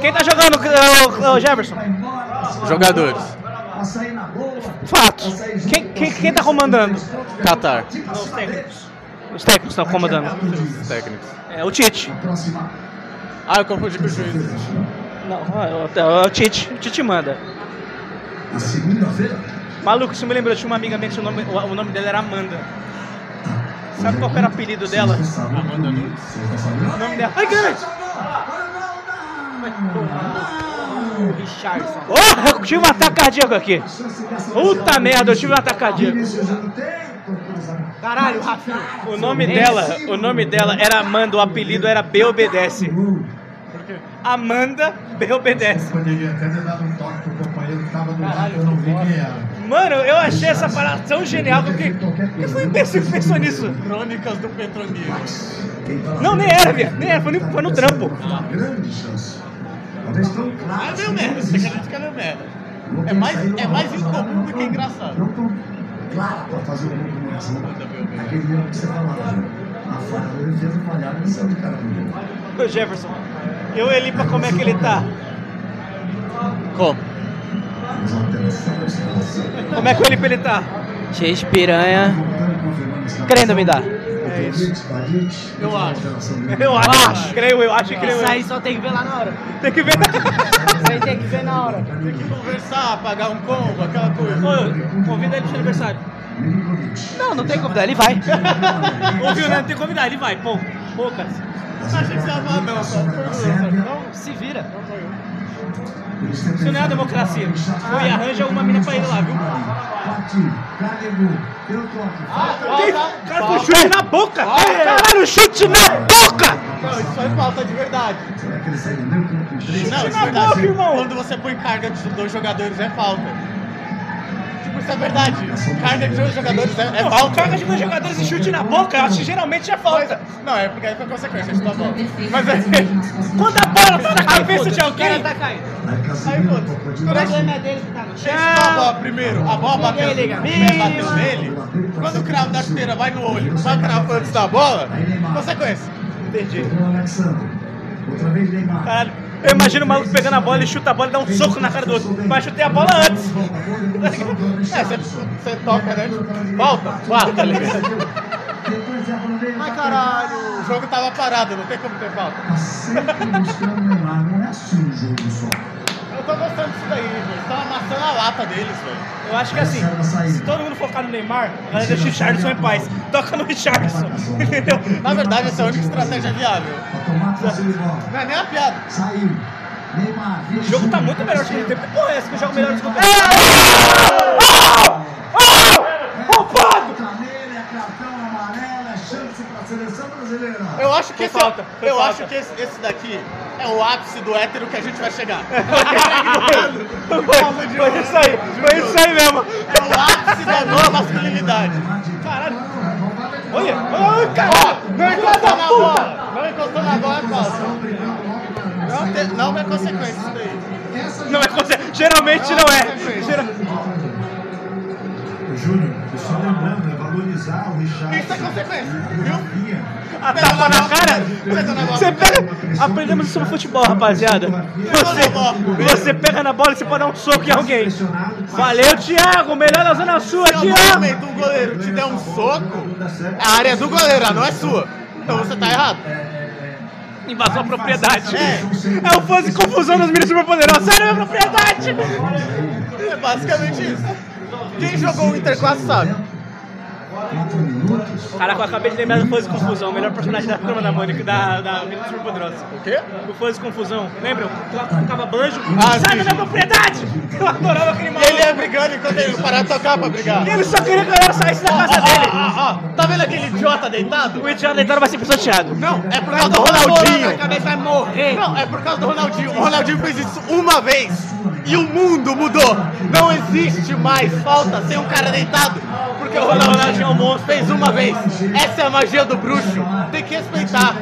Quem tá jogando, ô, ô, Jefferson? Jogadores. Fatos. Quem, quem, quem tá comandando? Qatar. Os técnicos. Os técnicos estão comandando. Os técnicos. É o Tite. Ah, eu confundi com o juiz. Não, é o, é o Tite. O Tite manda. Na segunda-feira? Maluco, isso me lembrou, tinha uma amiga minha que o nome, o, o nome dela era Amanda. Sabe qual era o apelido dela? Amanda Nunes. O nome dela. Ai, caralho! Richardson. Oh, eu tive um ataque cardíaco aqui. Puta merda, eu tive um ataque cardíaco. Caralho, Rafinha. O nome dela, o nome dela era Amanda, o apelido era B Obedece. Amanda B Obedece. Poderia até ter dado um toque pro companheiro que tava do lado que eu não vi quem era. Mano, eu achei essa parada tão genial que eu fiquei. Quem foi o imbecil que pensou nisso? Crônicas do Petronídeos. Não, nem era, viado. Nem era, foi no, foi no trampo. Uma grande chance. Talvez tão claro. Ah, é meio merda, você acredita que é meio merda. É mais, é mais incomum do que engraçado. Não tão claro pra fazer o gol do Brasil. Aquele erro que você falava. A falha do defesa falhada e saiu de cara no gol. Ô Jefferson, eu e Elipa, como é que ele tá? Como? Mas. Como é que o Elipa ele tá? Cheio de piranha. Querendo me dar. É isso. Eu acho. Eu acho, creio eu, acho e creio Isso aí só tem que ver lá na hora. Tem que ver. Isso aí tem que ver na hora. Tem que conversar, pagar um combo, aquela coisa. Ô, convida ele pro seu aniversário. Não, não tem que convidar, ele vai. Ouviu, né? Não tem que convidar, ele vai. Pô, Achei que você ia falar não. Então, se vira. Isso não é a democracia. Pô, e arranja uma mina pra ele lá, viu? Toque. Tem- Cara, com chute na boca! Caralho, chute na boca! Não, isso foi falta de verdade. Será que ele sai do meio campo com três? Não, isso na é boca, irmão. Quando você põe carga de dois jogadores é falta. Isso é verdade. Carga de dois jogadores é, é Não, falta. Carga de dois jogadores e chute na boca, acho que geralmente é falta. Não, é porque aí foi consequência, a gente tá bom. Mas é. Quando a bola tá na cabeça de O cara alguém. tá caindo. Aí pô, O problema é dele que tá no Deixa a bola primeiro. A bola bateu, o pé bateu nele. Quando o cravo da chuteira vai no olho, só cravo antes da bola, consequência. Entendi. O. Caralho, eu imagino o maluco pegando a bola e chuta a bola e dá um soco na cara do outro. Mas chutei a bola antes. É, você, toca, né? Volta, volta, tá ligado? Ai, caralho, o jogo tava parado, não tem como ter falta. Tá sempre buscando o Neymar. Não é assim o jogo só. Eu tô gostando disso daí, velho. Eles tão amassando a lata deles, velho. Eu acho que assim, se todo mundo focar no Neymar, a galera deixa o Richardson em paz. Toca no Richardson. Entendeu? Na verdade, essa é a única estratégia viável. Bola. Não é nem a piada. Saiu. Neymar. O jogo tá muito melhor que o tempo. Que porra é essa que eu jogo melhor do que o Roubado! Seleção brasileira. Eu acho que esse, falta, foi eu falta. acho que esse, esse daqui é o ápice do hétero que a gente vai chegar. Foi, foi isso aí, foi isso aí mesmo. É o ápice da nova masculinidade. Caralho. Olha, olha, caralho. Não encostou na bola. Não encostou na bola, é falta. Não, te, não é consequência isso daí. Não é conse- Geralmente não é. Júnior, só lembrando, é valorizar o Richard. Isso é consequência, viu? A tapa na cara. Você pega. Aprendemos sobre futebol, rapaziada. Você, você pega na bola e você pode dar um soco em alguém. Valeu, Thiago. Melhor na zona sua, Se Thiago. momento um goleiro te der um soco, a área é do goleiro, ela não é sua. Então você tá errado. Invasou a propriedade. É. É o fãs de confusão das meninas superpoderosas. Sai da minha propriedade. É basicamente isso. Quem jogou o Interclasse sabe. Quatro minutos. Caraca, eu acabei de lembrar do Fãs de Confusão, o melhor personagem da turma da Mônica, da, da Menina Superpoderosa. O quê? O Fãs de Confusão, lembram? Que ela tocava banjo. Ah, Sai da minha propriedade! Eu adorava aquele maluco. Ele ia brigando enquanto ele parar de tocar pra brigar. Ele só queria que galera saísse da casa dele. Ah, ah, tá vendo aquele idiota deitado? O idiota deitado vai ser pisoteado. Não, é por causa do Ronaldinho. A cabeça vai morrer. Não, é por causa do Ronaldinho. O Ronaldinho fez isso uma vez e o mundo mudou. Não existe mais falta sem um cara deitado. Porque o Ronaldinho monstro. Fez uma vez. Essa é a magia do bruxo. Tem que respeitar.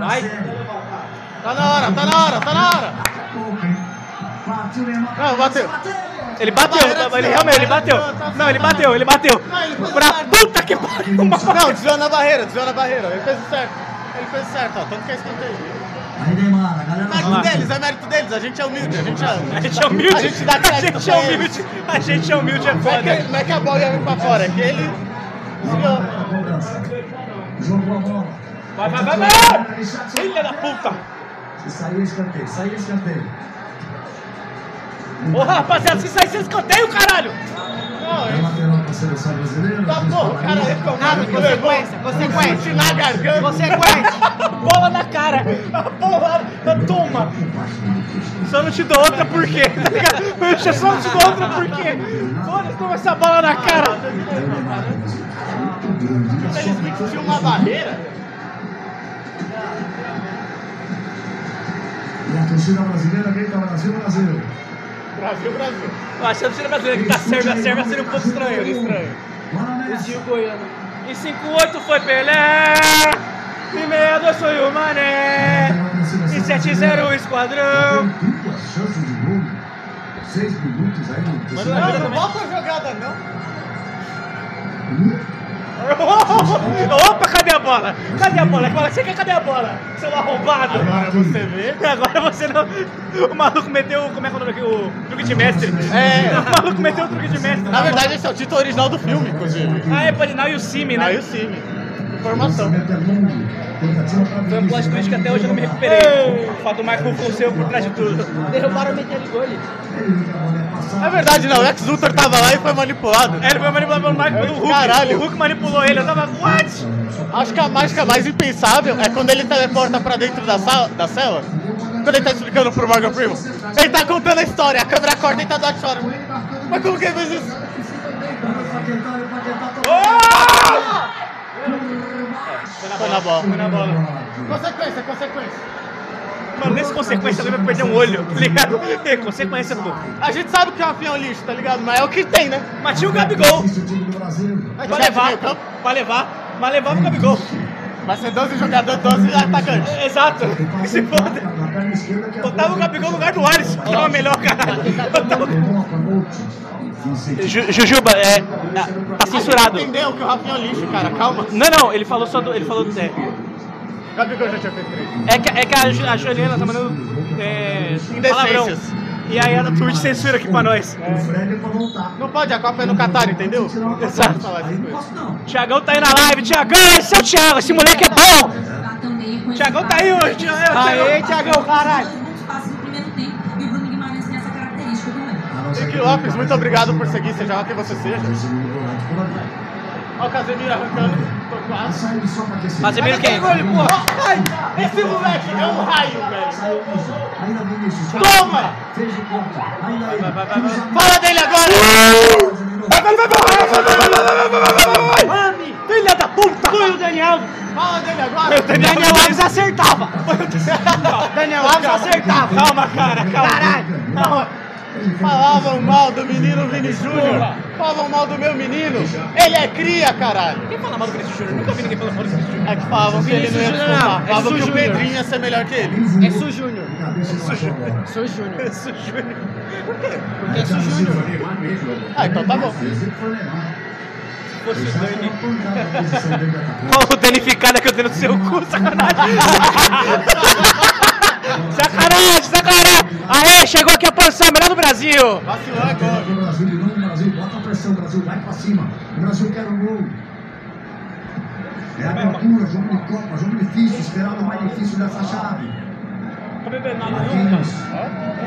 Vai. Tá na hora, tá na hora, tá na hora. Não, bateu. Bateu! Ele bateu, ele realmente, ele bateu. Não, ele bateu, ele bateu. Pra puta que pariu. Não, desviou na barreira, desviou na barreira. Ele fez o certo. Ele fez o certo, ó. Tanto que é escanteio. Aí, Neymar, a galera Mérito deles, é mérito deles. A gente é humilde, a gente é. A gente é humilde. A gente dá A crédito gente é humilde. A gente é humilde, é Não é, foda. que, não é que a bola ia vir pra fora, é que ele a. Jogou a bola. Vai, vai, vai, vai! Filha da puta! Se sair, escanteio. Sair, escanteio. Porra, rapaziada, se sair, escanteio, caralho! É lateral para a seleção brasileira. Tá bom, o cara que levou Consequência, consequência. na garganta. Consequência. Bola na cara! A bola, toma! Só não te dou outra por quê? Tá ligado? Eu só não te dou outra por quê? Foda-se, toma essa bola na cara! Infelizmente tinha uma barreira. E a torcida brasileira grita Brasil, Brasil. Brasil, Brasil. Eu acho que a torcida brasileira que tá Sérvia, Sérvia seria um pouco estranho. Estranho. Bora nessa. Goiano. Em 5-8 foi Pelé! Em 62 foi o Mané! Em 7-0 o Esquadrão! Tem duas chances de gol. Seis minutos aí. no não não volta a jogada, não. Opa, cadê a bola? Cadê a bola? Você quer cadê a bola? Seu arrombado! Agora você vê. Agora você não. O maluco meteu. Como é que é o nome aqui? O truque de mestre. É. O maluco meteu o truque de mestre. Na verdade, esse é o título original do filme, inclusive. Ah, é Parinal e o Simi, né? Aí sim. Informação. Lançamento é. Tentativa para Foi um plot twist que até hoje eu não me recuperei. O fato do Michael Fonseca por trás de tudo. Derrubaram o Metel Gole. É verdade, não. O Lex Luthor tava lá e foi manipulado. É, Ele foi manipulado pelo Michael pelo Hulk. Caralho. O Hulk manipulou ele. Eu tava. What? Acho que a mágica mais impensável é quando ele teleporta pra dentro da, sala, da cela. Quando ele tá explicando pro Morgan Freeman. Ele tá contando a história, a câmera corta e tá do fora. Mas como que ele fez isso? Foi na bola. Foi na bola. Consequência, consequência. Mano, nesse consequência alguém vai perder um olho, tá ligado? É, consequência, pô. A gente sabe que o Rafinha é um lixo, tá ligado? Mas é o que tem, né? Mas tinha o Gabigol. Vai levar, pra levar, mas levava o Gabigol. Vai ser 12 jogadores, 12 atacantes. Exato. Que se foda. Na é Botava o Gabigol no lugar do Alisson, que é o melhor. Botava- Monte. Ju- Jujuba, é. Tá censurado. Entendeu que o Rafinha é um lixo, cara. Calma. Não, não, ele falou só do. Ele falou do. É, Gabigol já tinha feito três. é que, é que a, Ju- a Juliana tá mandando. É, palavrão. Indecências. E aí a Twitch censura aqui pra nós. O Fred é pra voltar. Não pode, a Copa é no Catar, entendeu? Exato. falar essas coisas. Tiagão tá aí na live. Tiagão, esse é o Thiago. Esse moleque é bom. Tiagão tá aí hoje. Thiagão. Aê, Thiagão, caralho. Nick Lopes, muito obrigado por seguir, seja quem você seja. Olha o Casemiro arrancando. Tô Tá quase. Casemiro quem? Ai, esse moleque é um raio, velho. Toma! Vai, vai, vai. Cruzamento. Fala dele agora! Filha da puta! Foi o Daniel! Fala dele agora! Daniel Alves acertava! Daniel Alves acertava. Calma, cara, calma. Caralho. Calma. Falavam mal do menino Vini Júnior. Falavam mal do meu menino. Ele é cria, caralho. Quem fala mal do Vinícius Júnior? Nunca vi ninguém falando mal do Vinícius Júnior. É que falavam que ele não ia Vinícius Júnior não, é Falavam Su que o Júnior. Pedrinho ia ser melhor que ele. É Su Júnior. Baixou a bola. Su Júnior. Vinícius Júnior. Porque é Su Júnior. Ah, então tá bom. Se fosse o Dani. o danificada que eu dei no seu cu, sacanagem. sacanagem, sacanagem. Aê, chegou aqui a posição melhor do Brasil. Vacilou é gol. O Brasil de novo, o Brasil bota a pressão, o Brasil vai pra cima. O Brasil quer um gol. É abertura, jogo de Copa, jogo difícil, esperado o mais difícil dessa chave. Tá bebendo nada, Marquinhos,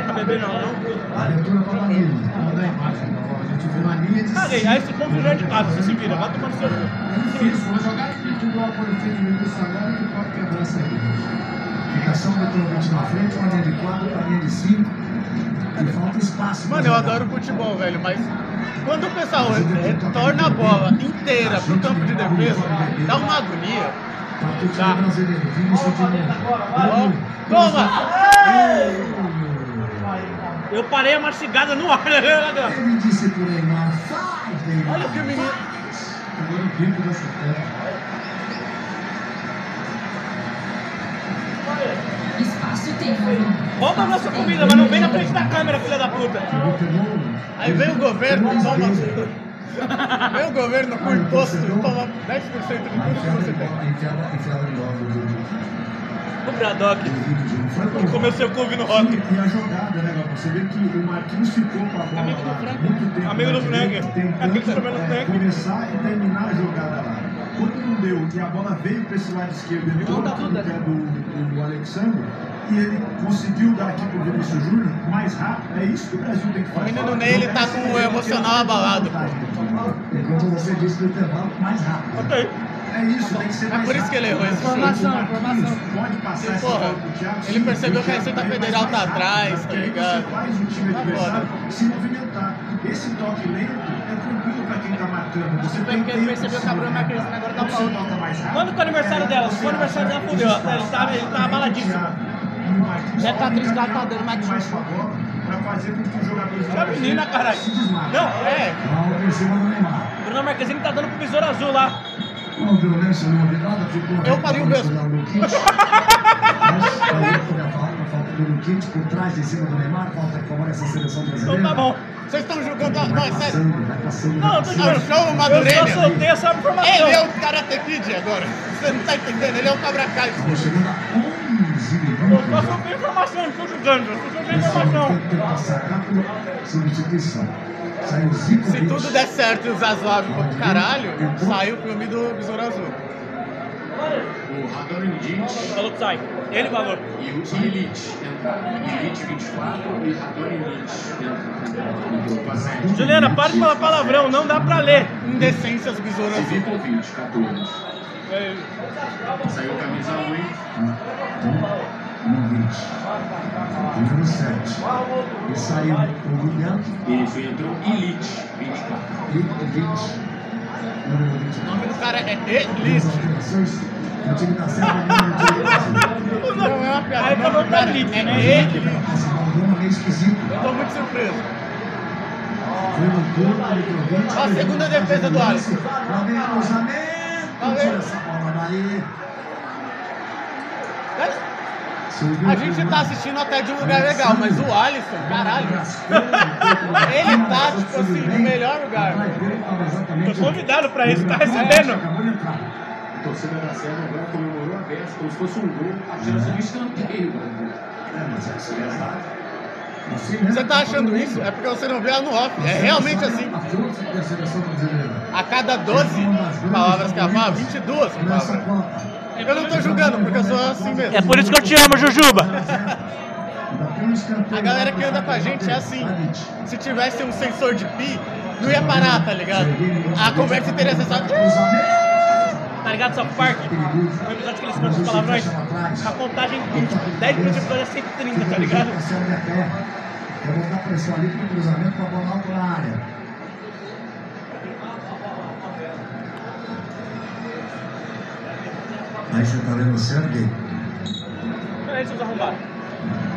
Tá bebendo não, não? abertura para Danilo. Manda a imagem, a gente viu na linha de Caguei, aí esse ponto já é de casa, você se vira, vai tomando seu cu. Difícil, uma jogada individual por efeito no início agora que pode quebrar essa linha. Ficação do Trovite na frente, uma linha de 4 para linha de 5. E falta espaço. Mano, eu adoro futebol, velho, mas quando o pessoal retorna a bola inteira pro campo de defesa, dá uma agonia. Novo. Toma! Eu parei a mastigada no ar, né? Ele disse pro Neymar, faz, Neymar. Olha o que o menino. Agora o tempo dessa terra. Rouba a nossa comida, mas não vem na frente da câmera, filha da puta. Aí vem o governo, toma. vem o governo com imposto, toma 10% de tudo que você tem. O Braddock. foi bom. Comeu seu couve no rock. E, e a jogada, né? Você vê que o Marquinhos ficou com a bola Amigo do Frank. muito tempo. Amigo do Frank. é, começar e terminar a jogada lá. Quando não deu e a bola veio para esse lado esquerdo, ele Não, tá no pé do, do Alexandre e ele conseguiu dar aqui pro Vinícius Júnior mais rápido. É isso que o Brasil tem que fazer. O menino Ney, ele tá com o emocional abalado. Enquanto você disse no intervalo, mais rápido. Ok. É isso, tem que ser É mais por isso que ele errou. Informação, O informação. Pode passar essa Porra, bola pro Thiago. ele percebeu o que a Receita Federal tá rápido, atrás, porque tá ligado? Você faz o time Tá adversário se movimentar. Esse toque lento é pra quem tá marcando. Você tem que a se Bruna movimentar. Cristina agora tá Quando mais rápido, Quando que é o aniversário dela? Se for o aniversário dela, fudeu. Ele tá, ele tá abaladíssimo. Deve tá triste que ela tá dando mais pra fazer com que os jogadores É a menina, caralho. Não, É. Bruno Marquezine tá dando pro besouro azul lá. Não, violência, não houve nada, ficou Eu faria o mesmo. Mas aí foi a falta, do Lukic por trás, em cima do Neymar, falta que favorece a seleção brasileira. Então tá bom. Vocês estão julgando. Não, Vai é sério. passando, vai passando. Não, eu tô. Chama o Eu Madureira. só soltei essa informação. Ele é o Karate Kid agora. Você não tá entendendo, ele é o Cabra Kai. Estamos chegando a 11 Eu só soltei informação, não tô julgando. Eu só soltei informação. substituição. Se tudo der certo e o Zazuave for caralho, sai o filme do Besouro Azul. O Radonjic Falou que sai. Ele falou. e o Illich entraram. Illich 24 e a sete. Juliana, para de falar palavrão, não dá pra ler. Indecências Besouro Azul. Zivkovic, 14. Saiu camisa 8. No 20. Número 7. E saiu o William Isso, e entrou Illich, 24. e o 20. Número O 29. nome do cara é Elite. O time da Serra Brasil. Não é uma piada. Aí o nome acabou do cara com a Elite, é né? Meio esquisito. Eu tô muito surpreso. Foi no corpo. A segunda defesa do Alisson. Lá vem o. Lá vem. Tira essa bola daí. A gente tá assistindo até de um lugar legal, mas o Alisson, caralho. Ele tá, tipo assim, no melhor lugar. Tô convidado pra isso, tá recebendo. A torcida da Serra agora comemorou a beça como se fosse um gol, a chance de escanteio. É, mas é assim, é assim Você tá achando isso? É porque você não vê ela no off. É realmente assim. A. A cada 12 palavras que ela fala, 22 são Nessa palavras. Eu não tô julgando, porque eu sou assim mesmo. É por isso que eu te amo, Jujuba. Um escanteio A galera que anda com a gente é assim. Se tivesse um sensor de pi, não ia parar, tá ligado? A conversa teria acessado. Tá ligado, South Park? O episódio que eles cantam os palavrões. A contagem tipo, 10 minutos de episódio é 130, tá ligado? É pé. Quer botar pressão ali pro cruzamento pra bola alta na área. Aí você tá vendo o Sergei. Peraí, seus arrombados.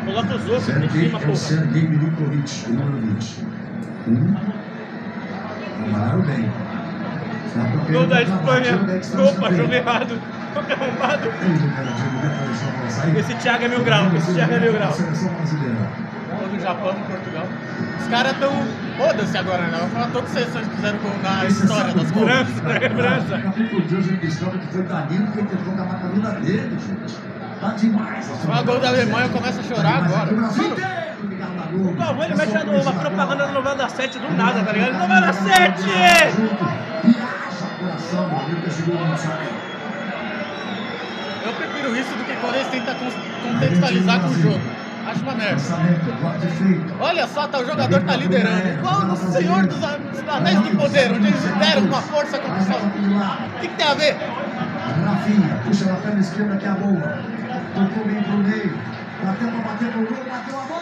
Coloca os outros em Sergei cima, é o porra. Sergei Milinkovic, o número 20. Um. Trabalharam bem. Gol da Espanha. Opa, jogo errado. Jogo arrombado. Esse Thiago é mil graus, Esse Thiago é mil grau. Gol do Japão, Portugal. Os caras estão. Foda-se agora, né? Vou falar todas as seleções que fizeram gol na é história das França, França. Capítulo de hoje em questão que foi Danilo que tentou com a macadura dele, gente. Tá demais. O gol da Alemanha começa a chorar agora. O Galvão ele é mete uma propaganda da novela da do nada, tá ligado? Novela 7! Eu prefiro isso do que Corinthians tentar contextualizar com o jogo. Acho uma merda. Olha só, tá, o jogador tá, tá liderando. Igual tá no Senhor dos Anéis do Poder, onde eles deram uma força com o sol. O que, que tem a ver? Rafinha, puxa na perna esquerda que é a boa. Tocou bem pro meio. Bateu pra bater no gol, bateu a bola.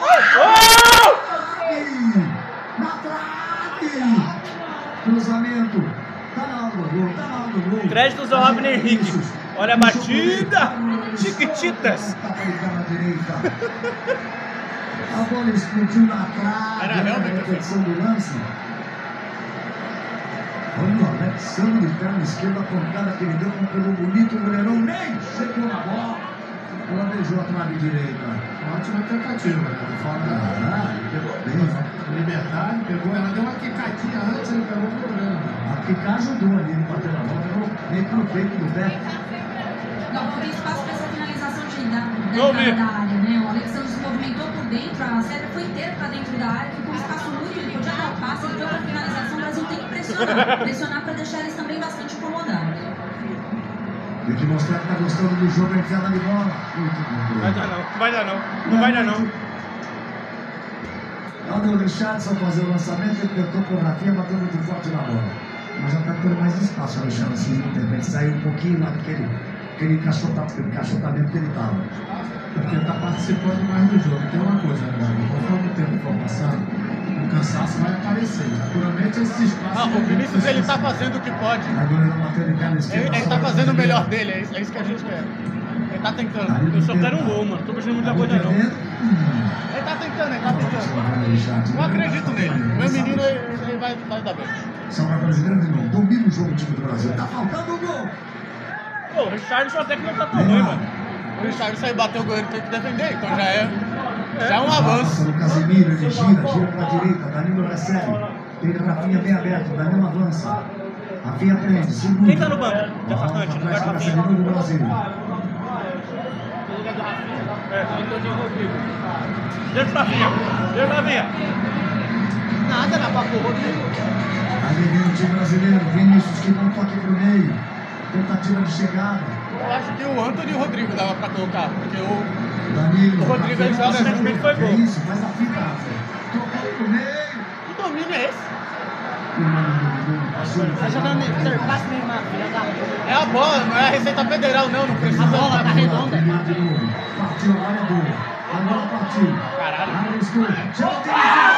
Na trave! Na trave! Cruzamento. Créditos ao Abner Henrique. Olha a batida. Chiquititas. Tá na. A bola explodiu na trave. Era realmente a repetição do lance. Olha o Alexandre de perna esquerda, a pancada que ele deu com o pelo bonito, o goleirão nem chegou na bola. Ela beijou a trave direita. Ótima tentativa, né? Fora da Ah, pegou bem. liberdade, pegou, ela deu uma quicadinha antes, ele pegou o problema. A Picar ajudou ali, ele bateu na bola, que no peito do pé. Não tem espaço para essa finalização de, da, da entrada da área, né? O Alexandre se movimentou por dentro, a seta foi inteira para dentro da área, ficou um espaço muito, ele podia dar o passe, ele foi para finalização, o Brasil tem que pressionar. pressionar para deixar eles também bastante incomodados. Tem que mostrar que tá gostando do jogo, é enfiada de bola. Muito bom. Vai dar não, não vai dar não. Não vai dar não. Olha o Richardson fazer o lançamento, ele tentou com o Rafinha, bateu muito forte na bola. Mas já está tendo mais espaço Alexandre segundo tempo. Ele saiu um pouquinho lá daquele aquele encaixota- encaixotamento que ele estava. Porque ele está participando mais do jogo. Tem uma coisa, né? Conforme o tempo for passando, o cansaço vai aparecer. Naturalmente, esse espaço. Ah, o Vinícius ele tá fazendo o que pode. Agora ele bateu de cara Ele, esquerda. ele tá fazendo o melhor dele, é isso, é isso que a gente quer. Ele tá tentando. Eu só quero um gol, mano. Tô pensando muita coisa não. Ele tá tentando, ele tá tentando. Eu acredito nele. Meu menino, ele, vai, vai dar bem. São brasileiro de novo. Domina o jogo o time do Brasil. Tá faltando um gol. Pô, o Richardson até que não tá tão ruim, mano. O Richard saiu bateu o goleiro, tem que defender, então já é, já é um avanço. No Casemiro, ele gira, gira pra direita. Danilo recebe. Tem Rafinha bem aberto. Danilo avança. Rafinha prende, segura. Quem tá no banco? De atacante, no lugar do Rafinha. novo o Brasil. É, Antônio Rodrigo. Deixa pra Rafinha. Deixa pra Rafinha. Nada na papo Rodrigo. Aí vem o time brasileiro. Vinícius que um toque pro meio. Tentativa de chegada. Eu acho que o Anthony e o Rodrigo dava pra colocar, porque o. Danilo. O Rodrigo, ele joga junto, foi gol. É isso, faz a fita. Tocou pro meio. Que domínio é esse? Passou. Tá jogando interpasse Neymar, filha da puta. É a bola, não é a Receita Federal, não, não precisa. A bola tá redonda. Partiu, é boa. Agora partiu. Caralho. Arriscou. Já tem.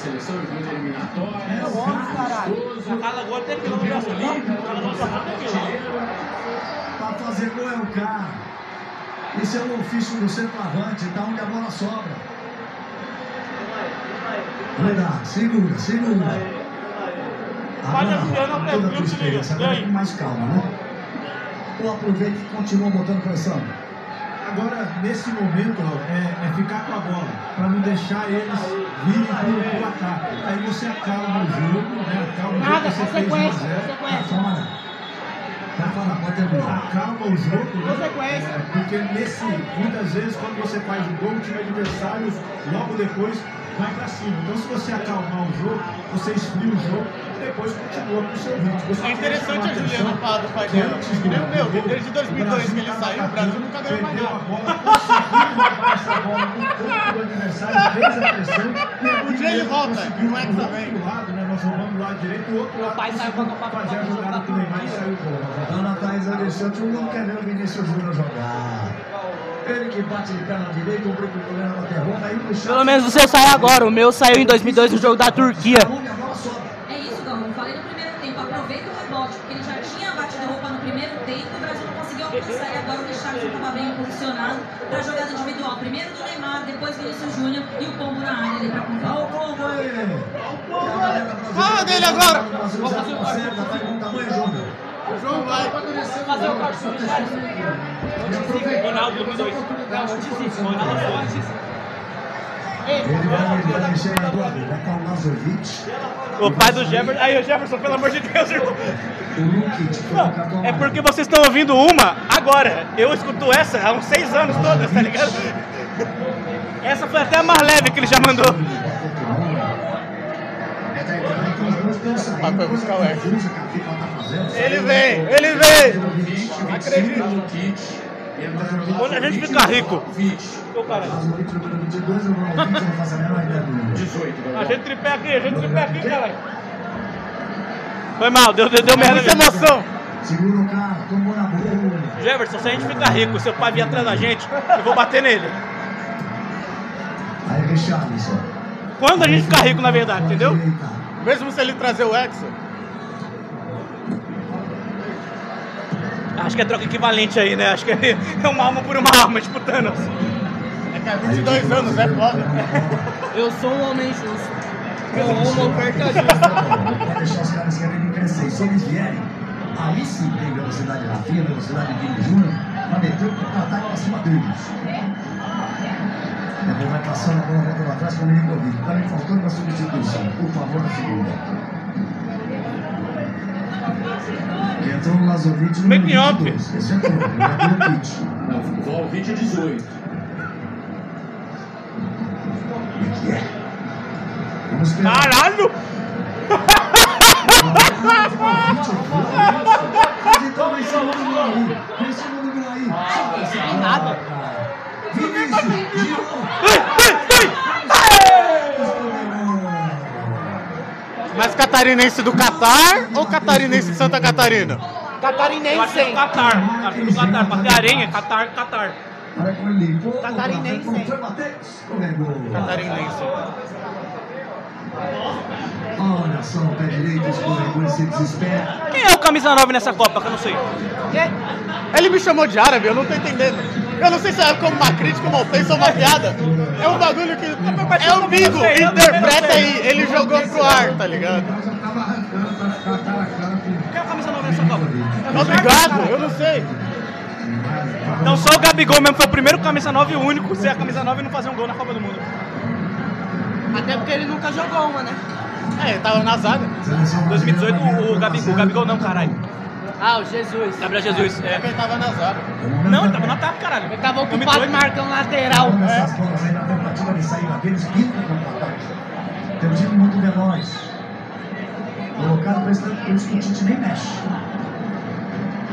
Jogos pela seleção, incluindo eliminatórias. Nossa, caralho. Amistoso. Cala agora, tequila, não gosta não. Cala agora, só tequila. Para fazer gol é o cara. Esse é o ofício do centroavante, tá onde a bola sobra. Vai dar, segura, segura. A bola Juliano, toda pega, tua viu, se liga. experiência, E agora aí? com mais calma, né? Ou aproveita e continua botando pressão. Agora, nesse momento, é, é ficar com a bola, para não deixar eles virem para o ataque. Aí você acalma o jogo, né? Acalma o jogo, Nada, você fez 1 a consequência, 0. Tá consequência. fora. Tá fora, pode terminar. acalma o jogo, né? Consequência. É, porque nesse, muitas vezes, quando você faz o gol, o time adversário logo depois vai para cima. Então, se você acalmar o jogo, você esfria o jogo depois continua com o seu ritmo. Você É interessante a Juliana falar do pai dela. nem o meu, gol, desde 2002 que ele saiu, o Brasil nunca ganhou mais nada. E Um dia ele volta, é que do também. né? Nós roubamos do lado direito, o outro Meu lado pai saiu pra comprar fazer a jogada jogar do Neymar e saiu o gol. Dona Thaís Alexandre, não quer ver o Vinícius Júnior jogar. Ele que bate de perna direita, o Bruno Goleiro bater a bola, aí o Richard- Pelo menos o seu saiu agora, o meu saiu em 2002 no jogo da Turquia. Onde a bola sobra. É isso, Galvão. Eu falei no primeiro tempo. Aproveita o rebote, porque ele já tinha batido a roupa no primeiro tempo. O Brasil não conseguiu alcançar e agora o Richardson estava bem posicionado para a jogada individual. Primeiro do Neymar, depois Vinícius Júnior e o pombo na área ali para Olha completar. o pombo aí. Fala dele agora. O Brasil zero pra certa, vai com tamanho, Júnior. O João vai. Fazer o corte do Richardson. Ronaldo 2002. Não, não desiste. Ronaldo Soares. Ele vai, mexer na o pai do Jefferson. Aí, o Jefferson, pelo amor de Deus, irmão. Não, é porque vocês estão ouvindo uma agora. Eu escuto essa há uns seis anos todas, tá ligado? Essa foi até a mais leve que ele já mandou. Buscar o. Ele vem, ele vem. Acredito. Quando a gente fica rico. Ô, caralho. Lazovic número 22, o Lazovic não faz a menor ideia do número. 18. A gente tripé aqui, a gente tripé aqui, caralho. Foi mal, deu, deu, deu merda. Mesmo. emoção. Segura o carro, tomou na boa. Jefferson, se a gente ficar rico, seu pai vir atrás da gente, eu vou bater nele. Aí, Richarlison. Quando a gente ficar rico, na verdade, entendeu? Mesmo se ele trazer o Hexa. Acho que é troca equivalente aí, né? Acho que é uma alma por uma alma disputando. É que há 22 anos, é foda. Eu sou um homem justo. Eu amo uma oferta justa. Vai deixar os caras querendo crescer. Se eles vierem, aí sim tem velocidade Rafinha, velocidade Vini Júnior, vai meter o contra-ataque pra cima deles. Depois vai passando a bola, atrás com o Milinkovic. Tá me faltando uma substituição. Por favor, na segunda. E entrou o Lazovic no Making número up. 22. Esse ter o kit. Não, Vlaovic 18. Como é que é? Vamos esperar. Caralho! Então vai ser o número aí. Tem nada. Vinícius, girou. Mas catarinense do Catar ou catarinense de Santa Catarina? Eu Catarinense, é do hein? Catar. Acho que é do Catar. Pra ter arenha, Catar, Catar. Limpou. Catarinense. Catarinense. Olha só, o pé direito escorregou e se desespera. Quem é o camisa 9 nessa Copa que eu não sei? Ele me chamou de árabe, eu não tô entendendo. Eu não sei se é como uma crítica, uma ofensa ou uma piada. É um bagulho que. É o Bigo, interpreta aí. Ele jogou pro ar, tá ligado? Quem é o camisa 9 nessa Copa? Obrigado, eu não sei. Então só o Gabigol mesmo foi o primeiro camisa 9 e o único ser a camisa 9 e não fazer um gol na Copa do Mundo. Até porque ele nunca jogou uma, né? É, ele tava na zaga. 2018 o, o, Gabigol, o Gabigol não, caralho. Ah, o Jesus. Gabriel Jesus. É É. que ele tava na zaga. Não, ele tava no ataque, caralho. Ele tava ocupado 2018. marcando lateral. Contra-ataque. Tem um time muito veloz. Colocado para esse por isso que o Tite nem mexe.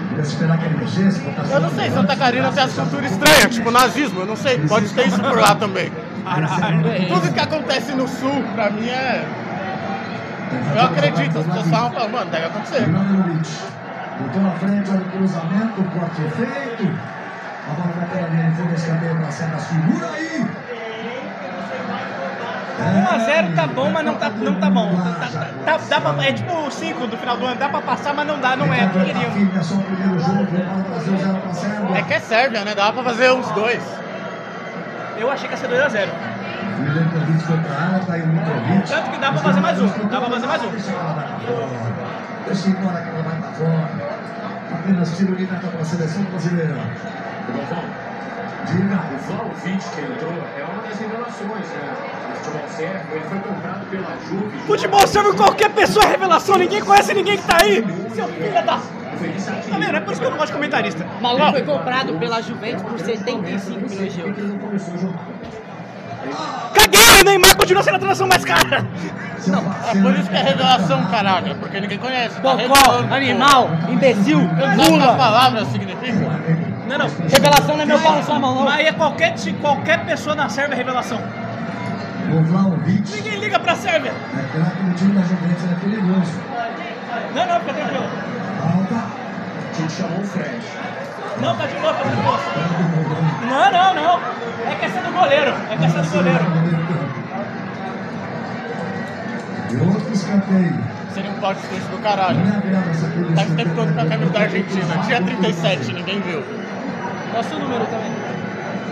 Queria esperar que ele mexesse. botasse Eu não sei, Santa Catarina tem as culturas estranhas, tipo nazismo, eu não sei, pode ter isso por lá também. Caralho. Tudo que acontece no sul, pra mim é. Eu acredito, as pessoas falam, falam, mano, deve acontecer. Botou na frente, olha o cruzamento, o corte é feito. A bola vai pela linha de fundo, escanteio para Sena. Segura aí! 1x0 tá bom, mas não tá, não tá bom. Tá, tá- tá- dá pra, é tipo o 5 do final do ano, dá pra passar, mas não dá, não é. Queríamos. Firme, é só o primeiro jogo. Bola Brasil 0 para Sérvia. É que é Sérvia, né? Dava pra fazer uns dois. Eu achei que ia ser 2x0. Milenkovic foi pra área, tá aí o Mitrovic. Tanto que dá pra fazer mais um, dá pra fazer mais um. Deixa embora que ela vai pra fora. Apenas tiro de meta para a seleção brasileira. O Vlaovic que entrou é uma das revelações, né? O futebol sérvio, ele foi comprado pela Juve. Futebol serve qualquer pessoa é revelação, ninguém conhece ninguém que tá aí. Seu filho da. Tá vendo? É por isso que eu não gosto de comentarista. O maluco foi comprado pela Juventus por 75 milhões de euros. Caguei, o Neymar continua sendo a transação mais cara. Não, É por isso que é revelação, caralho. É porque ninguém conhece. Tá Bocó, pô. animal, imbecil, Eu não sei o que. Não, não. Revelação não é meu pau na sua mão, não. Mas é qualquer, qualquer pessoa na Sérvia é revelação. O Vlaovic Ninguém liga pra Sérvia. é craque no time da Juventus, é perigoso. Não, não, fica tranquilo. Alta. Tite chamou o Fred. Não, tá de boa, tá de boa. Não, não, não. É questão do goleiro. É questão do goleiro. E outro escanteio. Seria um plot twist do caralho. Não é. Tá o tempo todo com a camisa da Argentina. Tinha 37, ninguém viu. Nosso número também.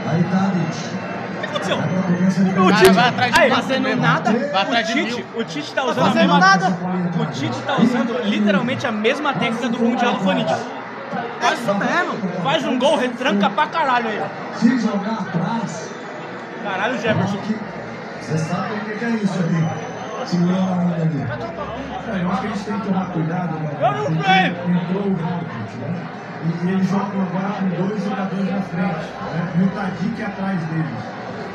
Aí Tadic. aconteceu? A concorrência de O Tite, vai atrás de aí, Fazendo nada. Vai atrás o de Tite, o Tite tá usando a fazendo mesma nada. O Tite tá usando literalmente a mesma técnica do Mundial do Corinthians. É isso mesmo. Faz um gol, retranca pra caralho aí. Se jogar atrás, Caralho, Jefferson. você sabe o que que é isso ali? Segurando a onda ali. Eu acho que eles têm que tomar cuidado, né? Eu não sei. Entrou o Robert, né? E eles jogam agora com dois jogadores na frente, né? E o Tadic atrás deles.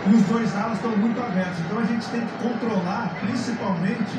E os dois alas estão muito abertos. Então a gente tem que controlar, principalmente,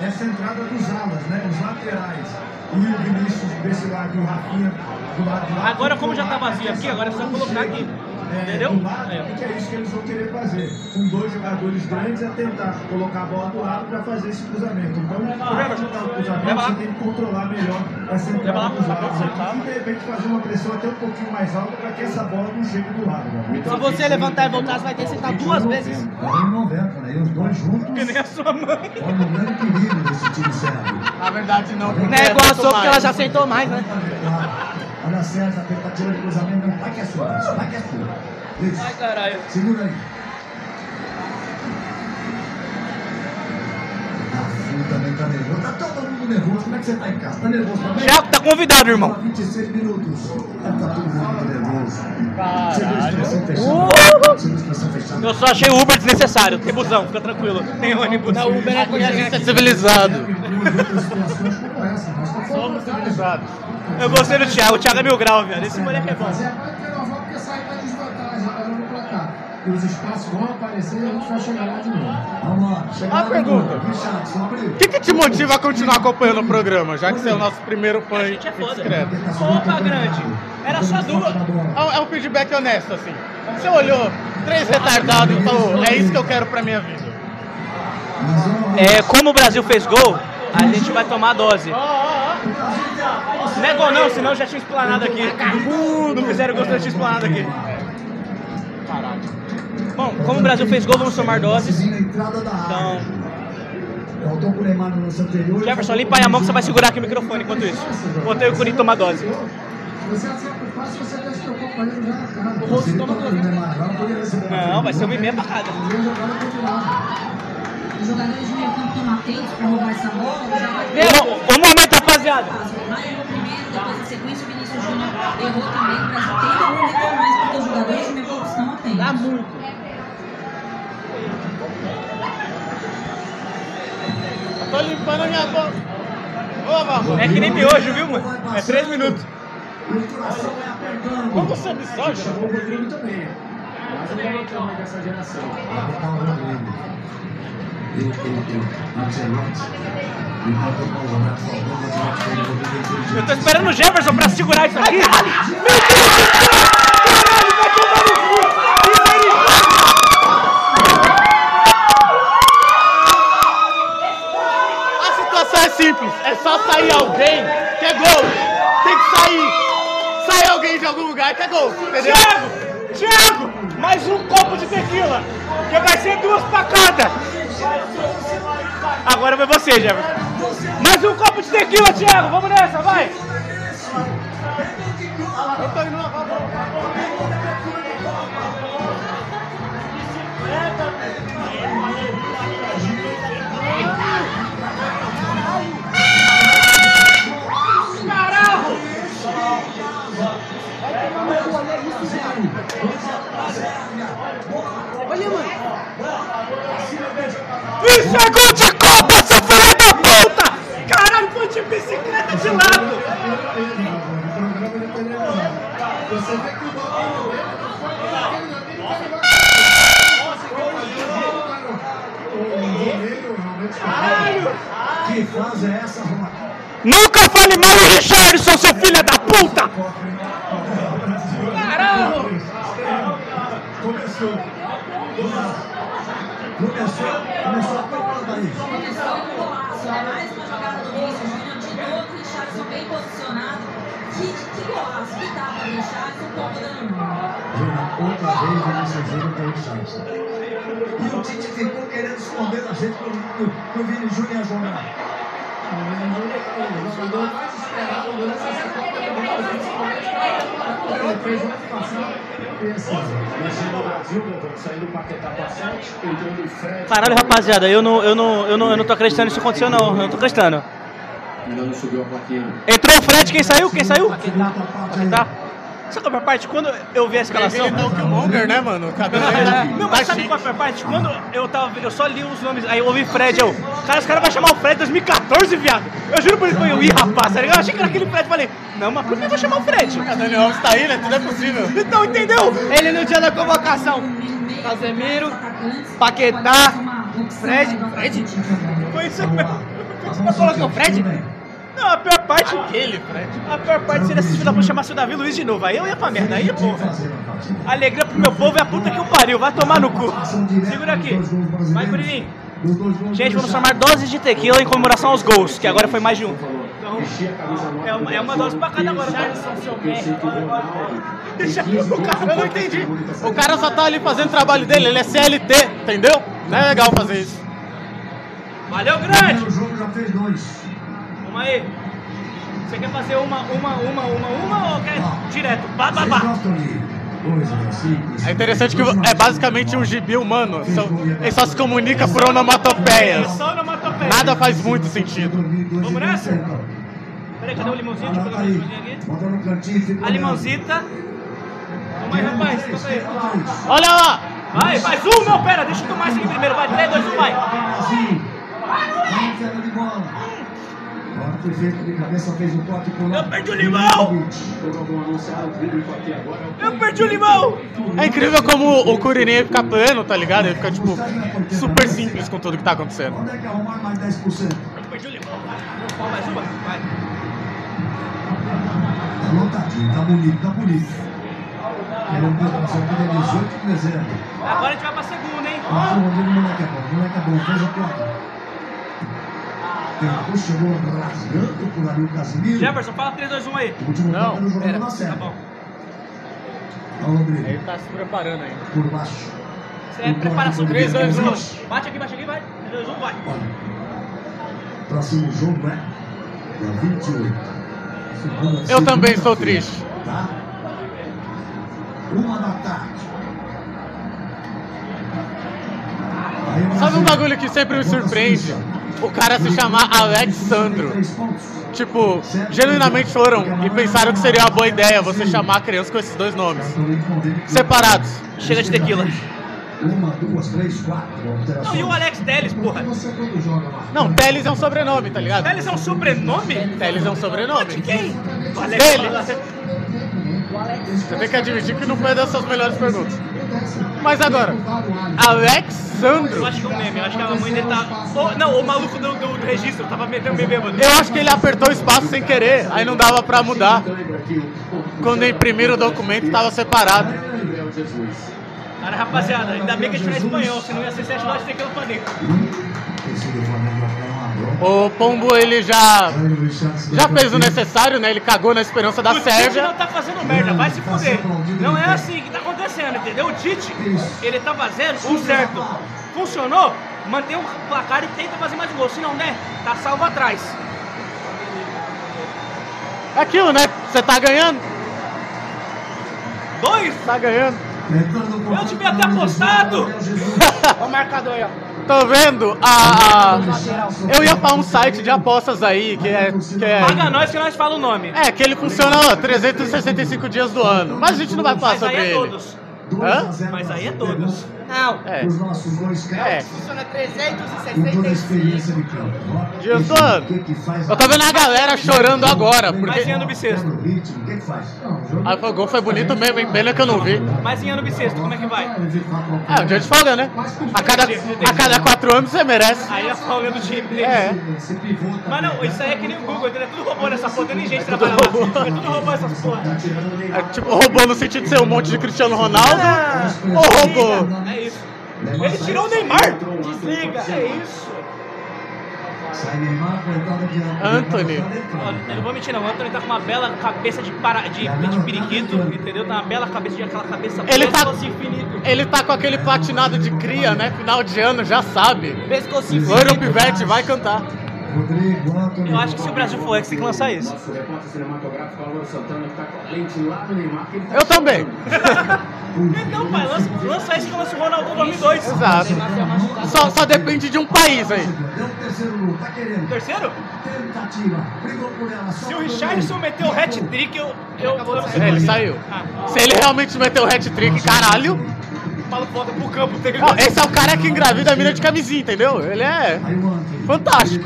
essa entrada dos alas, né? Os laterais. E o Vinícius desse lado e o Rafinha do lado de lá. Agora, como já tá vazio aqui, agora é só colocar aqui. É, Entendeu? do lado, É. que é isso que eles vão querer fazer. Com dois jogadores grandes é tentar colocar a bola do lado para fazer esse cruzamento. Então, para ajudar o cruzamento, você tem que controlar melhor entrada pro dos lados soltar. aqui e de repente fazer uma pressão até um pouquinho mais alta para que essa bola não chegue do lado. Né? Se você levantar e voltar, você vai ter que sentar duas vezes. É um 90, né? E os dois juntos Que nem a sua mãe. olha o grande perigo desse time sérvio. Na verdade, não. Não é igual a sua, porque ela já sentou mais, né? Olha a César, a tentativa de cruzamento, vai que é sua, vai que é sua. Isso. Ai, caralho. Segura aí. Tá nervoso. Tá todo mundo nervoso. Como é que você tá em casa? Tá nervoso também? Thiago, tá convidado, irmão. 26 minutos. Tá todo mundo nervoso. Expressão fechada? Eu só achei o Uber desnecessário. Tem busão, fica tranquilo. Tem ônibus. Não, o Uber é a gente é civilizado. Duas outras situações como essa. Nós estamos Somos civilizados. Eu gostei do Thiago. O Thiago é mil grau, velho. Esse moleque é bom. Fazer agora porque não vamos porque sair da desvantagem, agora no placar. E os espaços vão aparecer e a gente vai chegar lá de novo. Vamos lá. Chega A lá de pergunta. O que, que te motiva a continuar acompanhando o programa, já que você é o nosso primeiro fã A gente é foda. discreto? Opa, grande. Era só duas. É um- É um feedback honesto, assim. Você olhou três retardados e falou, é isso que eu quero pra minha vida. É, como o Brasil fez gol, a gente vai tomar a dose. Não é gol não, senão já tinha explanado aqui. Não fizeram gol, senão já tinha explanado aqui. Bom, como o Brasil fez gol, vamos tomar doses. Então. Jefferson, limpa aí a mão que você vai segurar aqui o microfone enquanto isso. Botei o Corinthians tomar dose. Você acerta o o. O rosto toma o. Não, vai ser uma e meia continuada. Os jogadores de meio campo estão atentos para roubar essa bola. Um, momento, rapaziada. Neymar errou primeiro, depois na sequência o Vinícius Júnior errou também. O tem mais porque os jogadores de meio campo estão atentos. Dá muito. Tô limpando a minha boca. Ô, É que nem miojo, viu, mano? É três minutos. Como você é misógino? O Rodrigo também. Mas dessa geração. Rodrigo. Ancelotti. Eu tô esperando o Jefferson pra segurar isso aqui. A situação é simples, é só sair alguém que é gol. Tem que sair. Sai alguém de algum lugar que é gol, entendeu? Thiago! Thiago! Mais um copo de tequila! Que vai ser duas pra cada! Agora vai você, Jefferson. Mais um copo de tequila, Thiago! Vamos nessa, vai! Eu tô indo Olha, mano. Isso é gol de Copa, seu filho da puta! Caralho, foi de bicicleta de lado! Você vê que o fase é essa, Ronaldo? Nunca fale mal do Richardson, seu filho da puta! Começou. Começou. Começou a Copa daí. Começou golaço, é mais uma jogada do Vinícius Júnior, de novo o Richardson bem posicionado. Que, que golaço, que tapa do Richardson, o povo dando. Júnior, outra vez o Vinícius Júnior tem chance. E o Tite ficou querendo esconder a gente pro, pro Vini Júnior ia jogar. O jogador mais esperado durante essa Copa do Mundo, principalmente para ele fez o ano passado. Mas no Brasil, Doutor, saindo o Paquetá pra 7, entrando o Fred. Caralho, rapaziada, eu não, eu não, eu não, eu não tô acreditando nisso aconteceu não. Eu não tô acreditando. Ainda não subiu a plaquinha. Entrou o Fred, quem saiu? Quem saiu? Tá. Sabe qual é a parte? Quando eu vi a escalação. Ele tá o Killmonger, né, mano? O cabelo dele Não, tá mas sabe qual foi a parte? Quando eu tava. Eu só li os nomes, aí eu ouvi Fred, eu. Cara, os caras vão chamar o Fred 2014, viado. Eu juro por isso que eu, ih, rapaz, tá ligado? Eu achei que era aquele Fred. Falei, não, mas por que eu vou chamar o Fred? A Dani Alves tá aí, né? Tudo é possível. Então, entendeu? Ele no dia da convocação. Casemiro, Paquetá, Fred. Fred? Foi isso mesmo. Você colocou o Fred? Não, a pior parte. Aquele, Fred. A pior parte seria se esse filho da chamasse o Davi Luiz de novo. Aí eu ia pra merda. Aí, porra. Alegria pro meu povo é a puta que o pariu. Vai tomar no cu. Segura aqui. Vai, Curirim. Gente, vamos tomar doses de tequila em comemoração aos gols, que agora foi mais de um. Então, é uma, é uma dose pra cada agora. tá? Eu sei que o Ronaldo. Deixa o cara, eu não entendi. O cara só tá ali fazendo o trabalho dele, ele é CLT, entendeu? Não é legal fazer isso. Valeu, grande. O jogo já fez dois. Vamos aí. Você quer fazer uma, uma, uma, uma, uma ou quer direto? Bá, bá, bá. É interessante que é basicamente um gibi humano. Só- Ele só se comunica por onomatopeias. Só onomatopeia. Nada faz muito sentido. Vamos nessa? Peraí, cadê o limãozinho? Deixa eu pegar o limãozinho aqui. A limãozita. Vamos aí, rapaz. Aí. Olha lá! Vai, mais um, não, pera, deixa eu tomar isso aqui primeiro. Vai, 3, 2, 1, vai. Assim. Vai. Agora foi feito de cabeça, fez um toque lá. Eu perdi o limão! O é o Eu perdi o limão! É incrível como o Kuririn fica plano, tá ligado? Ele fica, tipo, super simples com tudo que tá acontecendo. Onde é que arrumar mais 10%? Eu perdi o limão, vai. Mais uma, vai. Tá lotadinho, tá bonito, tá bonito. Querendo ter nossa vida 18 de dezembro. Agora a gente vai pra segunda, hein? Mas o Rodrigo, moleque é bom, o moleque é bom, fez a placa. Tentou, chegou rasgando por ali o Casimiro. Jefferson, fala 3, 2, 1 aí. O último Não, pera, Tá bom. Olha o Rodrigo, Ele tá se preparando ainda. por baixo. Isso é preparação do Três, dois, um. Bate aqui, bate aqui, vai. 3, 2, 1, vai. Olha, próximo jogo é dia 28. Segunda- Eu também estou triste. Tá? Uma da tarde. Aí Sabe um bagulho que sempre me surpreende? O cara se chamar Alexandro. Tipo, genuinamente foram e pensaram que seria uma boa ideia você chamar a criança com esses dois nomes. Separados. Chega de tequila. Uma, duas, três, quatro. Não, e o Alex Teles, porra? Não, Teles é um sobrenome, tá ligado? Teles é um sobrenome? Teles é um sobrenome. Quem? O Alex. Dele. Você tem que admitir que não foi das suas melhores perguntas. Mas agora, Eu Alexandro. acho que é um meme, eu acho que a mãe dele tá. Ô, não, o maluco do, do, do registro tava metendo bebê, mano. Eu acho que ele apertou o espaço sem querer, aí não dava pra mudar. Quando imprimiram o documento, tava separado. Cara, rapaziada, ainda bem que a gente faz espanhol, senão ia ser 7 dólares de tequila pra O Pombo, ele já, já fez o necessário, né? Ele cagou na esperança da o Tite Sérvia. não tá fazendo merda, vai se fuder. Não é assim que tá acontecendo, entendeu? O Tite, ele tá fazendo o certo. Funcionou, mantém o placar e tenta fazer mais gol. Se não der, tá salvo atrás. É aquilo, né? Você tá ganhando? Dois? Tá ganhando. Eu devia ter apostado. Olha o marcador aí, ó. Tô vendo? A, a- Eu ia pra um site de apostas aí, que é. Que é... Paga nós que nós fala o nome. É, que ele funciona ó, 365 dias do ano. Mas a gente não vai falar Mas aí sobre é ele. todos. Hã? Mas aí é todos. Não. É. Os nossos dois É. caras. Funciona Com toda a 365. experiência de campo. Ó, Dias esse- do ano. o que que faz Eu tô vendo a galera chorando agora, Mas porque. em ano bissexto. O O o Ah, o gol foi bonito mesmo, hein? Pena que eu não vi. Mas em ano bissexto, como é que vai? É, um dia de folga, né? A cada, a cada quatro anos você merece. Aí a folga do time dele. É. Pivô tá Mas não, isso aí é que nem o Google, entendeu? É tudo robô nessa porra, tem nem gente trabalhando lá. robô. É tudo robô essas porra. o É, tipo, roubou no sentido de ser um monte de Cristiano Ronaldo. Ou roubou? É isso. Ele tirou o Neymar! Desliga. É isso. Sai Neymar, coitado de Anthony. Eu não vou mentir não, o Anthony tá com uma bela cabeça de, para, de, de periquito, entendeu? Tá uma bela cabeça de aquela cabeça Ele tá- infinito. Ele tá com aquele patinado de cria, né? Final de ano, já sabe. Pescocinho. Loiro Pivete vai cantar. Rodrigo, Antônio. Eu acho que se o Brasil for ex, tem que lançar isso. Nosso repórter cinematográfico Álvaro Santana tá com a lente lá no Neymar. que ele tá Eu também. Então, pai, lança, lança isso que lança o Ronaldo 2002. Exato. Só, só depende de um país aí. Deu o terceiro gol, tá querendo. Terceiro? Tentativa. Brigou por ela. Se o Richardson meteu o hat-trick, eu... eu, eu É, ele saiu. Ah, Se ele realmente meteu o hat-trick, caralho. Maluco volta pro campo. Tem... Não, esse é o cara que engravida a mina de camisinha, entendeu? Ele é fantástico.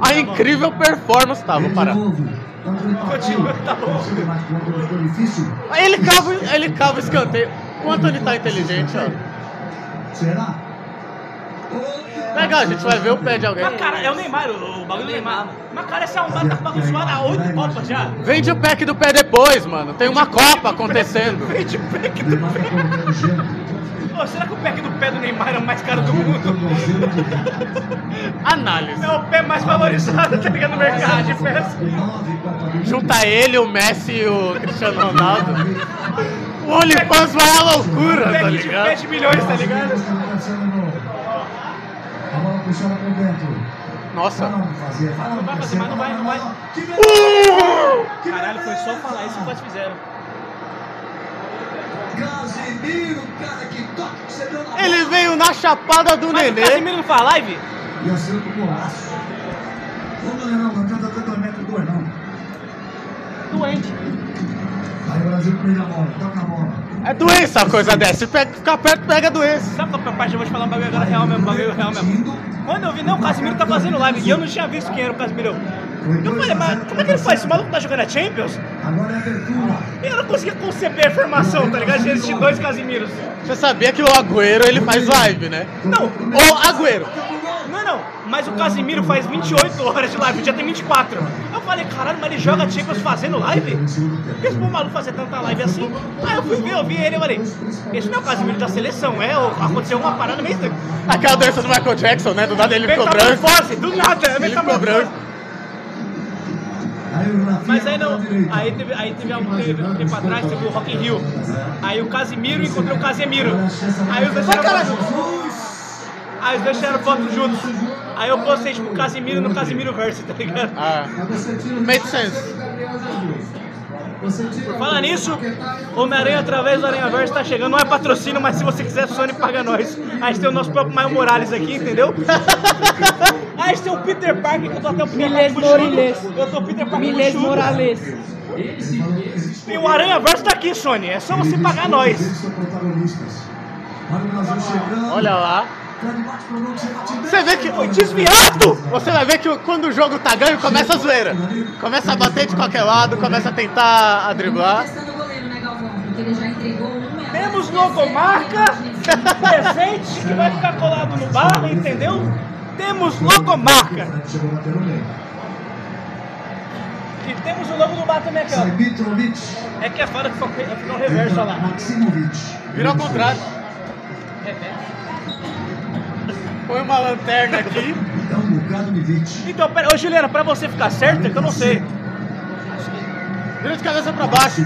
A incrível performance, tá? Vou parar. partiu. Continua, tá bom. Ele cava, ele cava o escanteio. O Antônio tá inteligente, ó. Será? Legal, a gente vai ver o pé de alguém. Mas, cara, é o Neymar, o, o bagulho do Neymar. Mas, cara, esse arrombado tá com o bagulho zoado há oito copas já. Vende o pack do pé depois, mano. Tem uma Copa acontecendo. Vende o pack do gelo. Pô, será que o pack do pé do Neymar é o mais caro do mundo? Análise. É o pé mais valorizado, tá ligado, no mercado de peça. 9 Copa do Mundo. Junta ele, o Messi e o Cristiano Ronaldo. O OnlyFans vai à loucura, tá Pack de ligado? 7 milhões, tá ligado? A bola puxada por dentro. Nossa. Vai não fazer, vai não vai fazer, mas não vai, não vai. Que beleza! Caralho, foi só falar isso que quase fizeram. Casimiro, cara, que toque que você deu na Ele veio na chapada do Mas o Nenê. Casemiro não faz live? E acerta o golaço. Vamos, não, não adianta 2 metros 2, não. Doente. Aí o Brasil prende a bola, toca a bola. É doença a coisa dessa. Se pega, ficar perto, pega doença. Sabe qual é a parte? Eu vou te falar um bagulho agora real mesmo, bagulho real mesmo. Quando eu vi, não, o Casemiro tá fazendo live. E eu não tinha visto quem era o Casemiro. Eu falei, mas como é que ele faz? Esse maluco tá jogando a Champions? Agora é. E eu não conseguia conceber a formação, tá ligado? De existir dois Casemiros. Você sabia que o Agüero ele faz live, né? Não, O Agüero. Não, não, mas o Casimiro faz 28 horas de live, já tem 24. Eu falei, caralho, mas ele joga Champions fazendo live? Tempo. Por que esse maluco fazer tanta live assim? Aí eu fui ver, eu vi ele e falei, esse não é o Casimiro da seleção, é? Ou Aconteceu uma parada meio estranha. Aquela doença do Michael Jackson, né? Do nada ele ficou branco. Do nada, Ele ficou branco. Mas aí não, aí teve, aí teve algum um tempo atrás, teve o Rock in Rio. Aí o Casimiro encontrou o Casemiro. Aí os dois tiraram foto, aí os dois tiraram foto juntos. Aí eu postei tipo Casimiro no Casimiro Verse, tá ligado? Ah, Make sense. Fala nisso, Homem-Aranha através do Aranha Verso tá chegando. Não é patrocínio, mas se você quiser, Sony paga nós. A gente tem o nosso próprio Maio Morales aqui, entendeu? A gente tem o Peter Parker, que eu tô até o Peter Miles Parker. Morales. Eu tô o Peter Parker Miles. Morales. E o Aranha Verso tá aqui, Sony. É só você pagar nós. Olha lá. Você vê que. Desviado! Você vai ver que quando o jogo tá ganho, começa a zoeira. Começa a bater de qualquer lado, começa a tentar a driblar. É Temos logomarca, presente que vai ficar colado no bar, entendeu? Temos logomarca. E temos o logo do bar também aqui, ó. É que é foda que fica fica o reverso, olha lá. Virou ao contrário. Põe uma lanterna aqui. É um bocado Mivic. Então, pera, ô Juliana, pra você ficar certo, que eu não sei. Vira de cabeça pra baixo.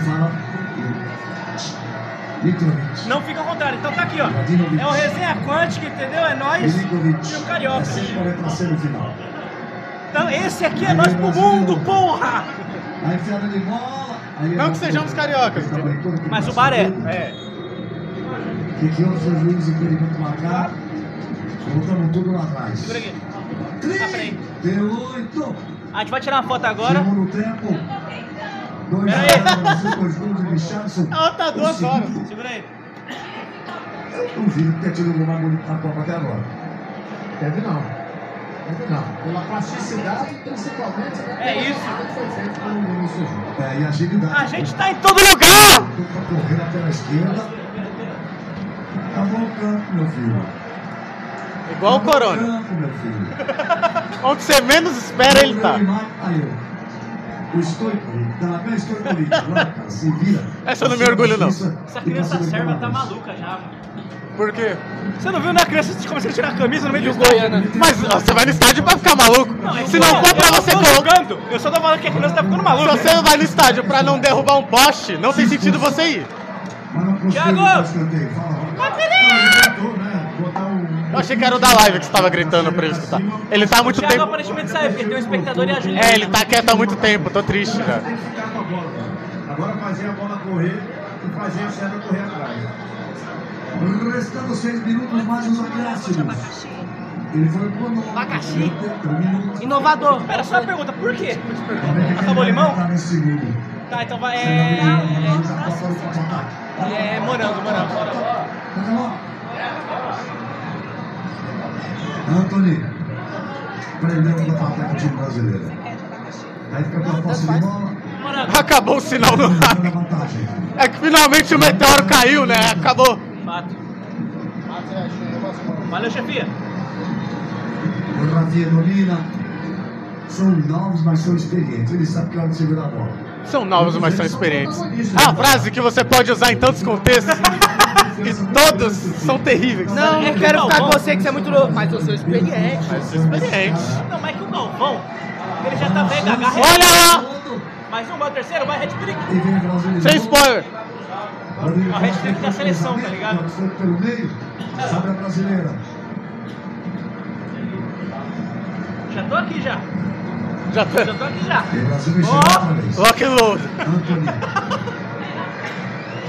Não fica ao contrário. Então tá aqui, ó. É o Resenha Quântica, entendeu? É nós e o Carioca. É. Então esse aqui é nós pro mundo, porra! A enfiada de bola. Aí Não que sejamos cariocas, Tá Mas o passa bar é. tudo. É. Que foi o juiz impedimento marcar? Voltamos tudo lá atrás. Segura aqui. Ah, peraí. 38. A gente vai tirar uma foto agora. Segundo tempo. 2 Pera a aí. 0 Brasil, dois gols de Richardson. Ela tá duas segundo, Segura aí. Eu duvido que tenha tido um bonito na Copa até agora. Deve não. Deve não. Pela plasticidade, principalmente. né? É isso. É, e agilidade. A gente tá em todo lugar! Na pela esquerda. O campo, meu filho. Igual o Corona. Onde você menos espera, ele tá. O Stoico, se vira. Essa eu não me orgulho, não. Essa criança serva tá maluca já, mano. Por quê? Você não viu na criança começando a tirar a camisa no meio do Goiânia. Mas ó, você vai no estádio pra ficar maluco. Se não for pra você Eu tô colocar. jogando, eu só tô falando que a criança tá ficando Se maluca. você vai no estádio pra não derrubar um poste, não tem sentido você ir. Não Thiago! botar Eu achei que era o da live que você tava gritando pra ele escutar. Ele tá há O muito Thiago tempo. aparentemente saiu, porque tem um espectador e a Juliana. É, ele tá quieto há muito tempo, tô triste já. Tem que ficar com a bola. Agora fazer a bola correr e fazer a Sérvia correr atrás. Restando seis minutos mais os acréscimos. Ele foi pro. Abacaxi. Um. Inovador. Pera, só uma pergunta, por quê? Acabou o limão? Tá. Tá, então vai. É. já tá. É, é morango, morango, morango. Anthony. Prendeu o contra-ataque do time brasileiro. Aí fica com a posse de bola. Acabou o sinal a vantagem. É que finalmente o meteoro caiu, né? Acabou. Fato. Valeu, chefia. O Rafinha domina. São novos, mas são experientes. Eles sabem que hora de segurar a bola. São novos, mas são experientes. A frase que você pode usar em tantos contextos. E todos são terríveis. Não, não quero ficar com você que você é muito novo, mas eu sou experiente. Mas são experientes. Não, mas que o Galvão, ele já tá velho, agarra. Olha lá! Mais um, vai o terceiro, vai, Red Trick. E. Sem spoiler. A hashtag da seleção, tá ligado? Pelo meio. Sabe a brasileira. Já tô aqui já. Já Já tá. tô aqui já. Ó. vez. Lock and load. Anthony.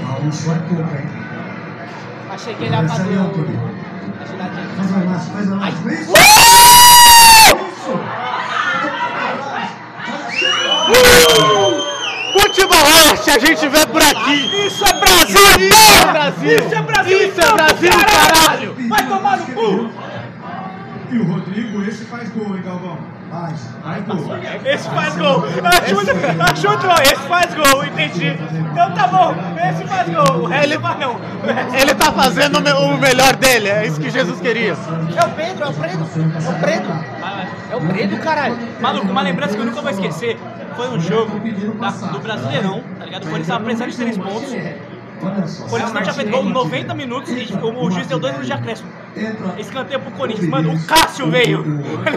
Ah, um só é pouco, hein? Achei que ele ia fazer. Faz a laço, faz a laço. Isso! Futebol Arte, a gente vê por aqui. Isso é Brasil, Isso é Brasil. Isso é Brasil, Isso é Brasil, caralho. Vai tomar no cu! E o Rodrigo, esse faz gol, hein, Galvão? Faz. Faz gol. Esse faz gol. Ajuda, ajuda, esse faz gol, entendi. Então tá bom, esse faz gol. O resto Ele- vai não. Ele tá fazendo o me- o melhor dele. É isso que Jesus queria. É o Pedro, é o Pedro. É o Pedro. É o Pedro, caralho. Maluco, uma lembrança que eu nunca vou esquecer foi um jogo da- do Brasileirão, tá ligado? O Corinthians tava precisando de três pontos. Olha só. O Corinthians não tinha feito gol em 90 minutos e o, o juiz deu dois minutos de acréscimo. Escanteio pro Corinthians. Mano, o Cássio veio.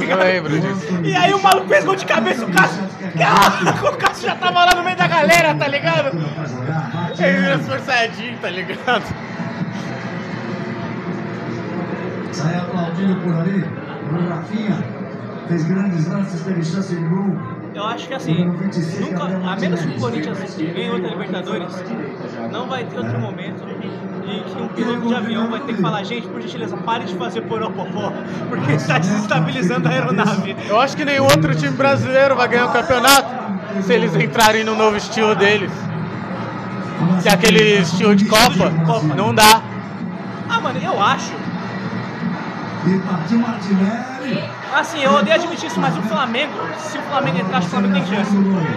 Eu lembro disso. E aí o maluco fez gol de cabeça, o Cássio. Ah, o Cássio já tava lá no meio da galera, tá ligado? Ele é esforçadinho, tá ligado? Sai aplaudindo por ali. O Rafinha fez grandes lances, teve chance de gol. Eu acho que assim, nunca, a menos que o Corinthians ganhe outra Libertadores, não vai ter outro momento e que um piloto de avião vai ter que falar, gente, por gentileza, pare de fazer poropopó, porque está desestabilizando a aeronave. Eu acho que nenhum outro time brasileiro vai ganhar o campeonato se eles entrarem no novo estilo deles. Que é aquele estilo de Copa. Não dá. Ah, mano, eu acho. E partiu Martinelli. Assim, eu odeio admitir isso, mas o Flamengo, se o Flamengo entrar, acho que o Flamengo tem chance.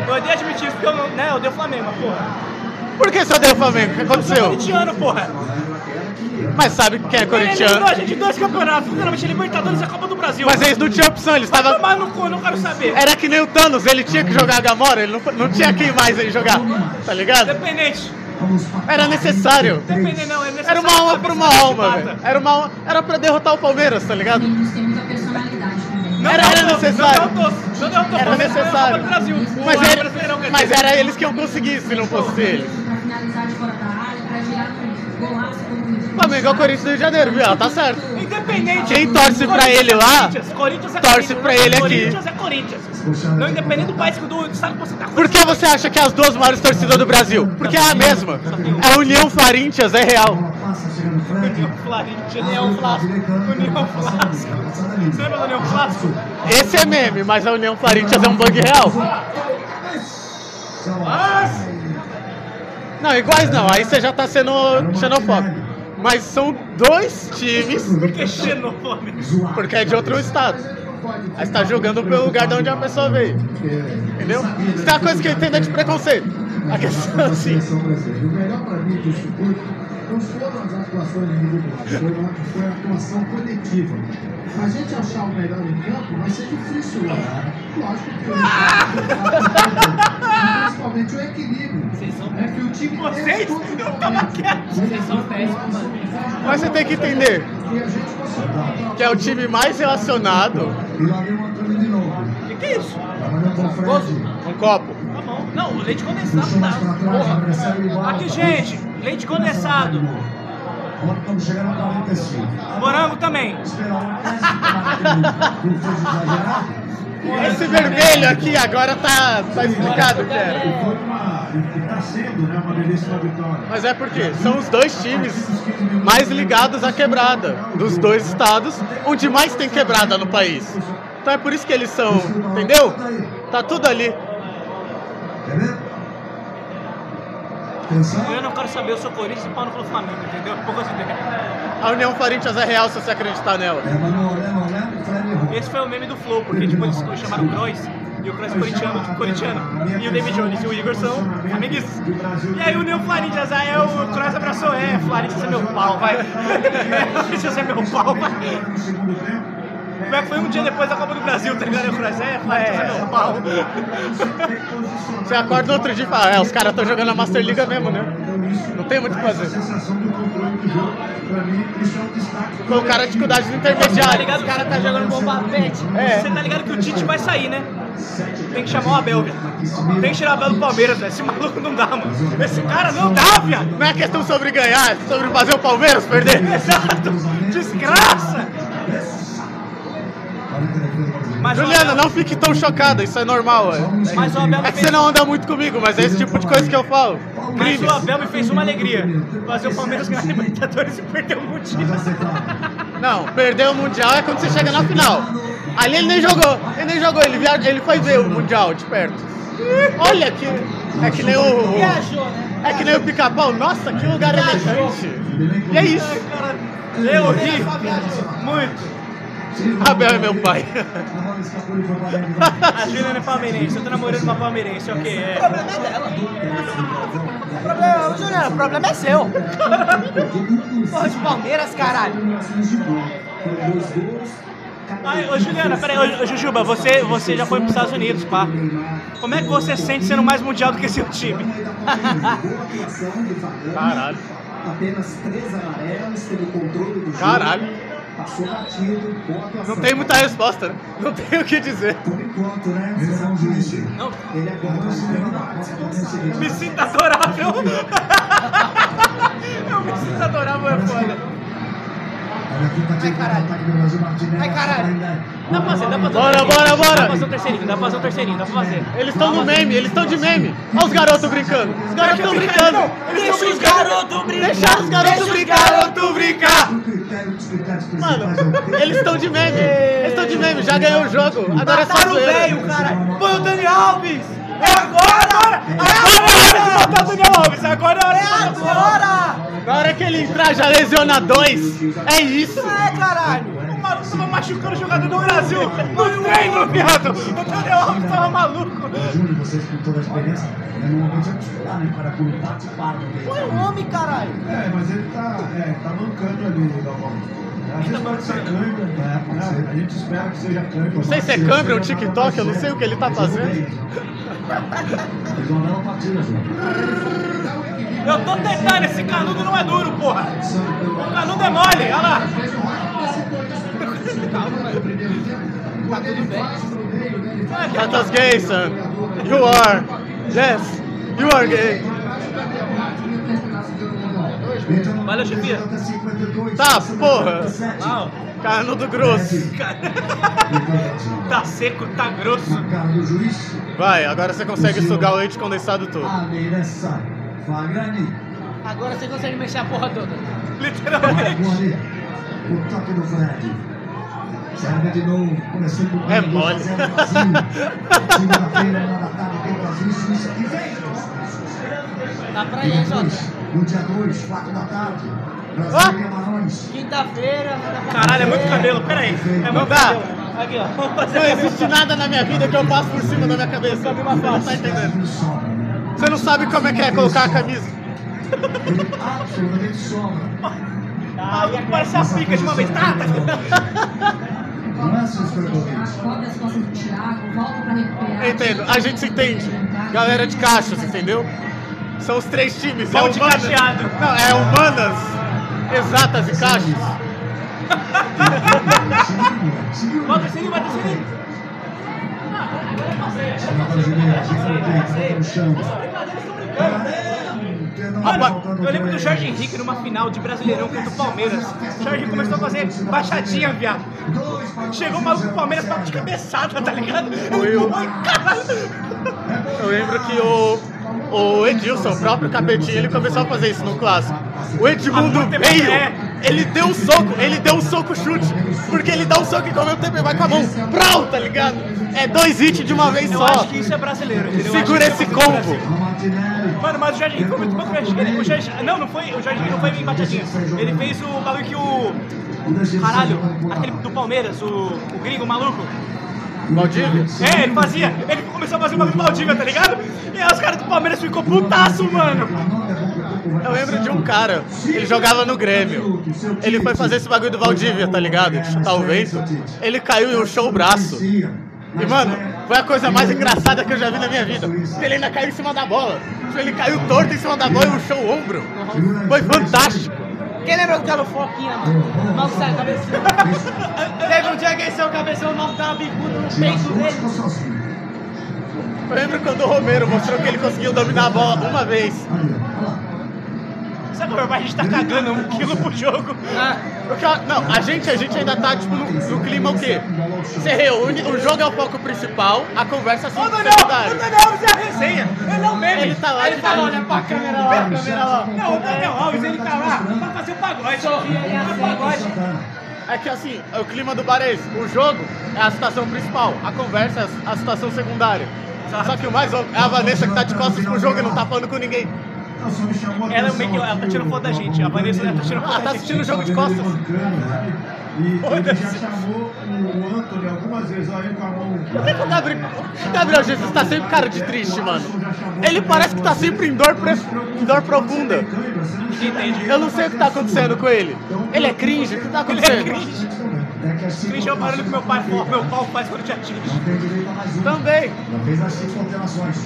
Eu odeio admitir isso porque eu, não- né, eu odeio o Flamengo, mas, porra. Por que você odeia o Flamengo? O que Eu sou aconteceu? corintiano, porra. Mas sabe quem é Ele eliminou corintiano? a gente dois campeonatos, finalmente a Libertadores e a Copa do Brasil. Mas eles não tinham opção, eles estavam. Tomar no cu, não quero saber. Era que nem o Thanos, ele tinha que jogar a Gamora, ele não, não tinha quem mais ele jogar, tá ligado? Dependente. Era necessário. Dependente não, é necessário. Era uma alma pra uma alma, velho. Era uma alma- Era pra derrotar o Palmeiras, tá ligado? Não Era- era necessário. Não não derrotou. Era necessário. Brasil. Mas era, mas era eles que iam conseguir se não fosse eles. Pra finalizar de fora da área, pra girar com golaço. como- Flamengo é o Corinthians do Rio de Janeiro, viu? Ela tá certo. Independente. Quem torce pra ele é lá, é torce pra ele aqui. Corinthians é Corinthians. Não independente do país que do estado que você tá Por que você acha que é as duas maiores torcidas do Brasil? Porque é a mesma. A União Farintias é real. União Flávia, União Flasco. União Flasco. Você lembra da União Flasco? Esse é meme, mas a União Farintias é um bug real. Não, iguais não, aí você já tá sendo xenofóbico. Mas são dois times, Por que xenofóbico? porque é de outro estado. Aí você tá julgando pelo lugar de onde a pessoa veio. Entendeu? Isso é uma coisa que eu entendo é de preconceito. A questão é assim. brasileira. O melhor para mim circuito não foram as atuações individuais, foi, uma, foi a atuação coletiva. A gente achar o melhor em campo vai ser difícil lá. Lógico que o principalmente o equilíbrio. É que o time Vocês? Eu tava quieto. Vocês são péssimos. Mas você tem que entender que é o time mais relacionado. E lá vem o Antônio de novo. O que, que é isso? Um copo. Tá bom. Não, o leite condensado tá. Aqui, gente, leite condensado. Agora estamos chegando a 45. Morango também. Esse vermelho aqui agora tá, tá explicado o que E era. foi uma. E está sendo né, uma belíssima vitória. Mas é porque são os dois times mais ligados à quebrada dos dois estados, onde mais tem quebrada no país. Então é por isso que eles são, entendeu? Tá tudo ali. Atenção. Eu não quero saber, eu sou Corinthians e pau no Flamengo, entendeu? Poucas ideias. A União Corinthians é real se você acreditar nela. É, mas não olhando, olhando, o Fred errou. Esse foi o meme do Flow, porque tipo, eles chamaram o Kroos e o Kroos corintiano, tipo, corintiano. E o David Jones e o Igor são amiguistas. E aí o Neo Florentias, aí é o Kroos abraçou, é, Florentias é meu pau, vai. Florentias é meu pau, vai. Como é que foi um dia depois da Copa do Brasil, tá ligado? E o Kroos, é, Florentias é meu pau. Você acorda outro dia e fala, é, os caras estão jogando a Master Liga mesmo, né? Não tem muito o que fazer. Do do. Colocaram a dificuldade Tá intermediário. ligado? Os caras tá jogando bomba pet. É. Você tá ligado que o Tite vai sair, né? Tem que chamar o Abel, velho. Tem que tirar o Abel do Palmeiras, velho. Esse maluco não dá, mano. Esse cara não dá, viado. Não é questão sobre ganhar, é sobre fazer o Palmeiras perder. Exato. Desgraça. Mas Juliana, Abel- não fique tão chocada, isso é normal. É, Mas o Abel é que fez... você não anda muito comigo, mas é esse tipo de coisa que eu falo. Mas Crimes. o Abel me fez uma alegria. Fazer o Palmeiras ganhar Libertadores e perder o Mundial. Não, perder o Mundial é quando você chega na final. Ali ele nem jogou, ele nem jogou, ele, via... ele foi ver o Mundial de perto. Olha que. É que nem o. Viajou, né? É que nem o pica-pau. Nossa, que lugar elegante. E é isso. Eu ri muito. Abel é meu pai. A Juliana é palmeirense. Eu tô namorando uma palmeirense, ok. O É. problema é dela. O problema, Juliana, o problema é seu. Porra de Palmeiras, caralho. Ai, ô Juliana, peraí, ô, ô Jujuba, você, você já foi pros Estados Unidos, pá. Como é que você sente sendo mais mundial do que seu time? Caralho. Apenas três amarelos, teve controle do jogo. Caralho. Passou batido, boa atuação. Não tem muita resposta, né? Não tem o que dizer. Por enquanto, né? Esse é um juiz. Não, Ele agora vai me sinto adorável. Eu me sinto adorável, é foda. Ai, caralho. Ai, caralho. Dá pra fazer, dá pra fazer. Bora, terceirinho. bora, bora. Dá pra fazer um terceirinho, dá pra fazer um terceirinho, dá pra fazer. Eles estão no meme, eles estão de meme. Olha os garotos brincando. Os garotos estão brincando. Deixa os garotos brincar. Deixa os garotos Deixa os brincar. garotos brincar. Mano, eles estão de meme. Eles estão de meme, já ganhou o jogo. Agora é só Mataram o velho, caralho. Põe o Dani Alves. É agora. Agora é hora de botar o Daniel Alves, agora é hora É de Daniel Alves. agora. Na hora que ele entrar, já lesiona dois. É isso. É, caralho. O maluco tava machucando o jogador do Brasil no treino, viado. O Daniel Alves tava maluco. Júnior, vocês com toda a experiência, né, normalmente é esperar, né, para quando participar do meio. Põe o homem, caralho. É, mas ele tá, é, tá mancando ali, Galvão. Às vezes pode ser né? ser. A gente espera que seja câimbra. Não sei se é câmera ou TikTok, eu não sei o que ele tá fazendo. Eles vão dar uma partida, Júnior. Eu tô tentando, esse canudo não é duro, porra. O canudo é mole, olha lá. Cartas gay, son. You are. Yes, you are gay. Valeu, chefia. Tá, porra. Uau. Canudo grosso. Tá seco, tá grosso. Vai, agora você consegue sugar o leite condensado todo. Agora você consegue mexer a porra toda. Literalmente. O toque do Fred. Serve de novo, começando com É mole. Segunda-feira, uma da tarde, tem Brasil Suíça. E vem! Dá pra ir, Jota? No dia 2, 4 da tarde, Brasil Ah! Camarões. Quinta-feira, Caralho, é muito cabelo, peraí. É Não muito cabelo. Aqui, ó. Não existe nada na minha vida que eu passo por cima da minha cabeça. Você não tá entendendo. Né? Você não sabe como é que é colocar a camisa. Absolutamente sobra. Ah, parece a pica de uma vez. Tá, tá. Recuperar. Entendo, a gente se entende. Galera de caixas, entendeu? São os três times. Pau é de humanas. cacheado. Não, é humanas, exatas e caixas. Bota o sininho, bota o sininho. Mano, eu lembro do Jorge Henrique numa final de Brasileirão contra o Palmeiras. O Jorge começou a fazer baixadinha, viado. Chegou o maluco do Palmeiras pra de cabeçada, tá ligado? Caralho. Eu lembro que o, o Edilson, o próprio Capetinho, ele começou a fazer isso no clássico. O Edmundo tempo, veio, é. ele deu um soco, ele deu um soco chute. Porque ele dá um soco e ao mesmo tempo ele vai com a mão. Prau, tá ligado? É dois hits de uma vez Eu só. acho que isso é brasileiro, entendeu? Eu Segura que esse é combo. Mano, mas o Henrique foi muito que o Jorge. O Jorge, não, não foi. O Jorge Henrique não foi em baixadinha. Ele fez o bagulho que o. Caralho, aquele do Palmeiras, o, o gringo o maluco. Valdívia? É, ele fazia. Ele começou a fazer o bagulho do Valdívia, tá ligado? E aí os caras do Palmeiras ficou putaço, mano. Eu lembro de um cara, ele jogava no Grêmio. Ele foi fazer esse bagulho do Valdívia, tá ligado? De chutar o vento. Ele caiu e inchou o braço. E, mano, foi a coisa mais engraçada que eu já vi na minha vida. Ele ainda caiu em cima da bola. Ele caiu torto em cima da bola e inchou o ombro. Foi fantástico. Quem lembra do Galo Foquinha, mano? Mal sai, cabeção. Teve um dia que esse seu cabeção não dá uma bicuda no peito dele. Eu lembro quando o Romero mostrou que ele conseguiu dominar a bola uma vez. Sabe como a gente tá cagando um quilo pro jogo? Porque, ó, não, a gente, a gente ainda tá, tipo, no, no clima o quê? Você reúne, o jogo é o foco principal, a conversa é Ô, só Daniel! Ô, secundária. Daniel Alves é a resenha! Ele é o meme! Ele tá lá, Ele fala, olha pra câmera lá, câmera lá. Não, o Daniel Alves, ele tá lá pra fazer o pagode. Sorria e Pra aceita. pagode. É que assim, é o clima do bar é esse. O jogo é a situação principal, a conversa é a situação secundária. Só que o mais louco é a Vanessa que tá de costas pro jogo e não tá falando com ninguém. Ela, é meio que, ela tá tirando foto da gente. A Vanessa tá tirando foto Ela tá assistindo o jogo de costas. E ele já chamou o Anthony algumas vezes, olha ele com a mão. Por que, que o Gabriel, Gabriel Jesus tá sempre cara de triste, mano? Ele parece que tá sempre em dor, pre- em dor profunda. Entendi. Eu não sei o que tá acontecendo com ele. Ele é cringe? O que tá Ele é acontecendo? cringe. Cringe é o barulho que meu, pai, meu pau faz quando te atinge. Também. Já fez as cinco alterações.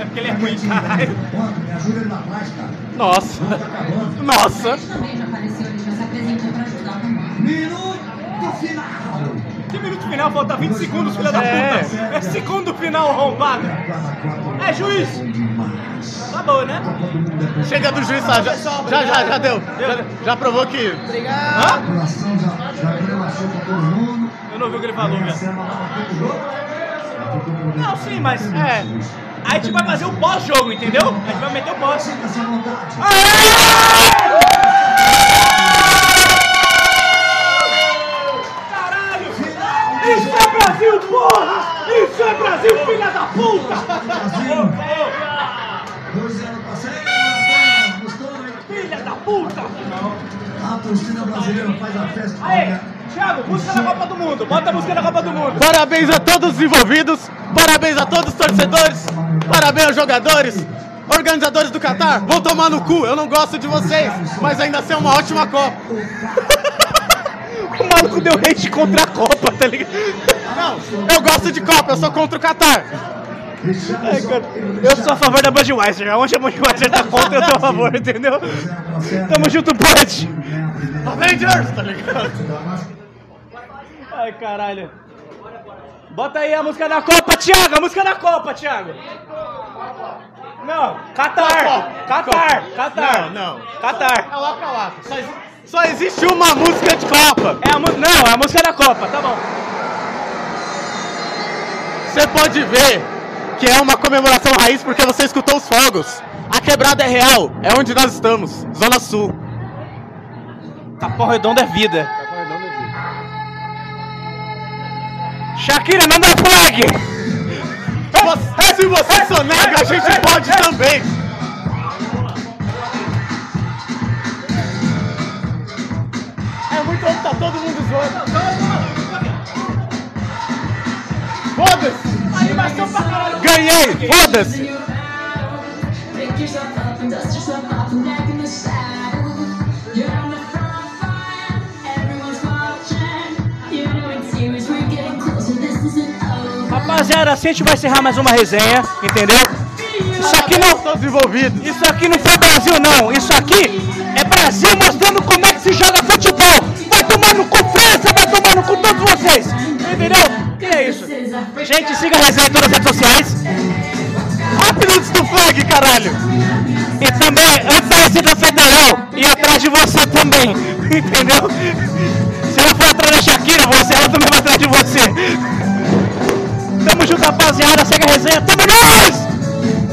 É porque ele é ruim? Me ajuda ele na cara. Nossa. Tá. Nossa. também já apareceu, ele já se apresentou pra ajudar também. Minuto final. Que minuto final? Falta 20 segundos, filha da É. puta. É segundo final arrombado. É juiz. Tá bom, né? Chega do juiz, tá? Já, já, já, já deu. Já, já provou que. Hã? Todo mundo. Eu não vi o que ele falou, velho. Não, sim, mas... É. A gente vai fazer o pós-jogo, entendeu? A gente vai meter o pós. Caralho! Isso é Brasil, porra! Isso é Brasil, filha da puta! Brasil. 2-0 pra cima. Gostou, hein? Filha da puta! A torcida brasileira faz a festa. Aí, Thiago, música da Copa do Mundo. Bota a música da Copa do Mundo. Parabéns a todos os envolvidos. Parabéns a todos os torcedores. Parabéns aos jogadores. Organizadores do Qatar, vão tomar no cu. Eu não gosto de vocês, mas ainda assim é uma ótima Copa. O maluco deu hate contra a Copa, tá ligado? Não, eu gosto de Copa, eu sou contra o Qatar. Cara, eu sou a favor da Budweiser. Onde a Budweiser tá contra, eu tô a favor, entendeu? Tamo junto, pode. Avengers, tá ligado? Ai, caralho. Bota aí a música da Copa, Thiago. A música da Copa, Thiago. Não, Qatar. Qatar. Qatar. Não, não. Qatar. É Waka Waka. Só, só existe uma música de Copa. É a Não, é a música da Copa, tá bom. Você pode ver que é uma comemoração raiz porque você escutou os fogos. A quebrada é real, é onde nós estamos, Zona Sul. Capão Redondo é vida. Shakira, manda flag! Você- Se você sonega, a gente pode também. É muito louco, tá todo mundo zoando. Foda-se! Animação pra caralho! Ganhei! Foda-se! Rapaziada, assim a gente vai encerrar mais uma resenha, entendeu? Isso aqui não, Todos envolvidos. isso aqui não foi Brasil não, isso aqui é Brasil mostrando como é que se joga futebol. Vai tomar no cu França, vai tomar no cu todos vocês, entendeu? E é isso. Gente, siga a resenha em todas as redes sociais. Rápido do flag, caralho! E também, antes da Receita Federal, e atrás de você também. Entendeu? Se ela for atrás da Shakira, você, ela também vai atrás de você. Tamo junto, rapaziada. Segue a resenha. Tamo nós!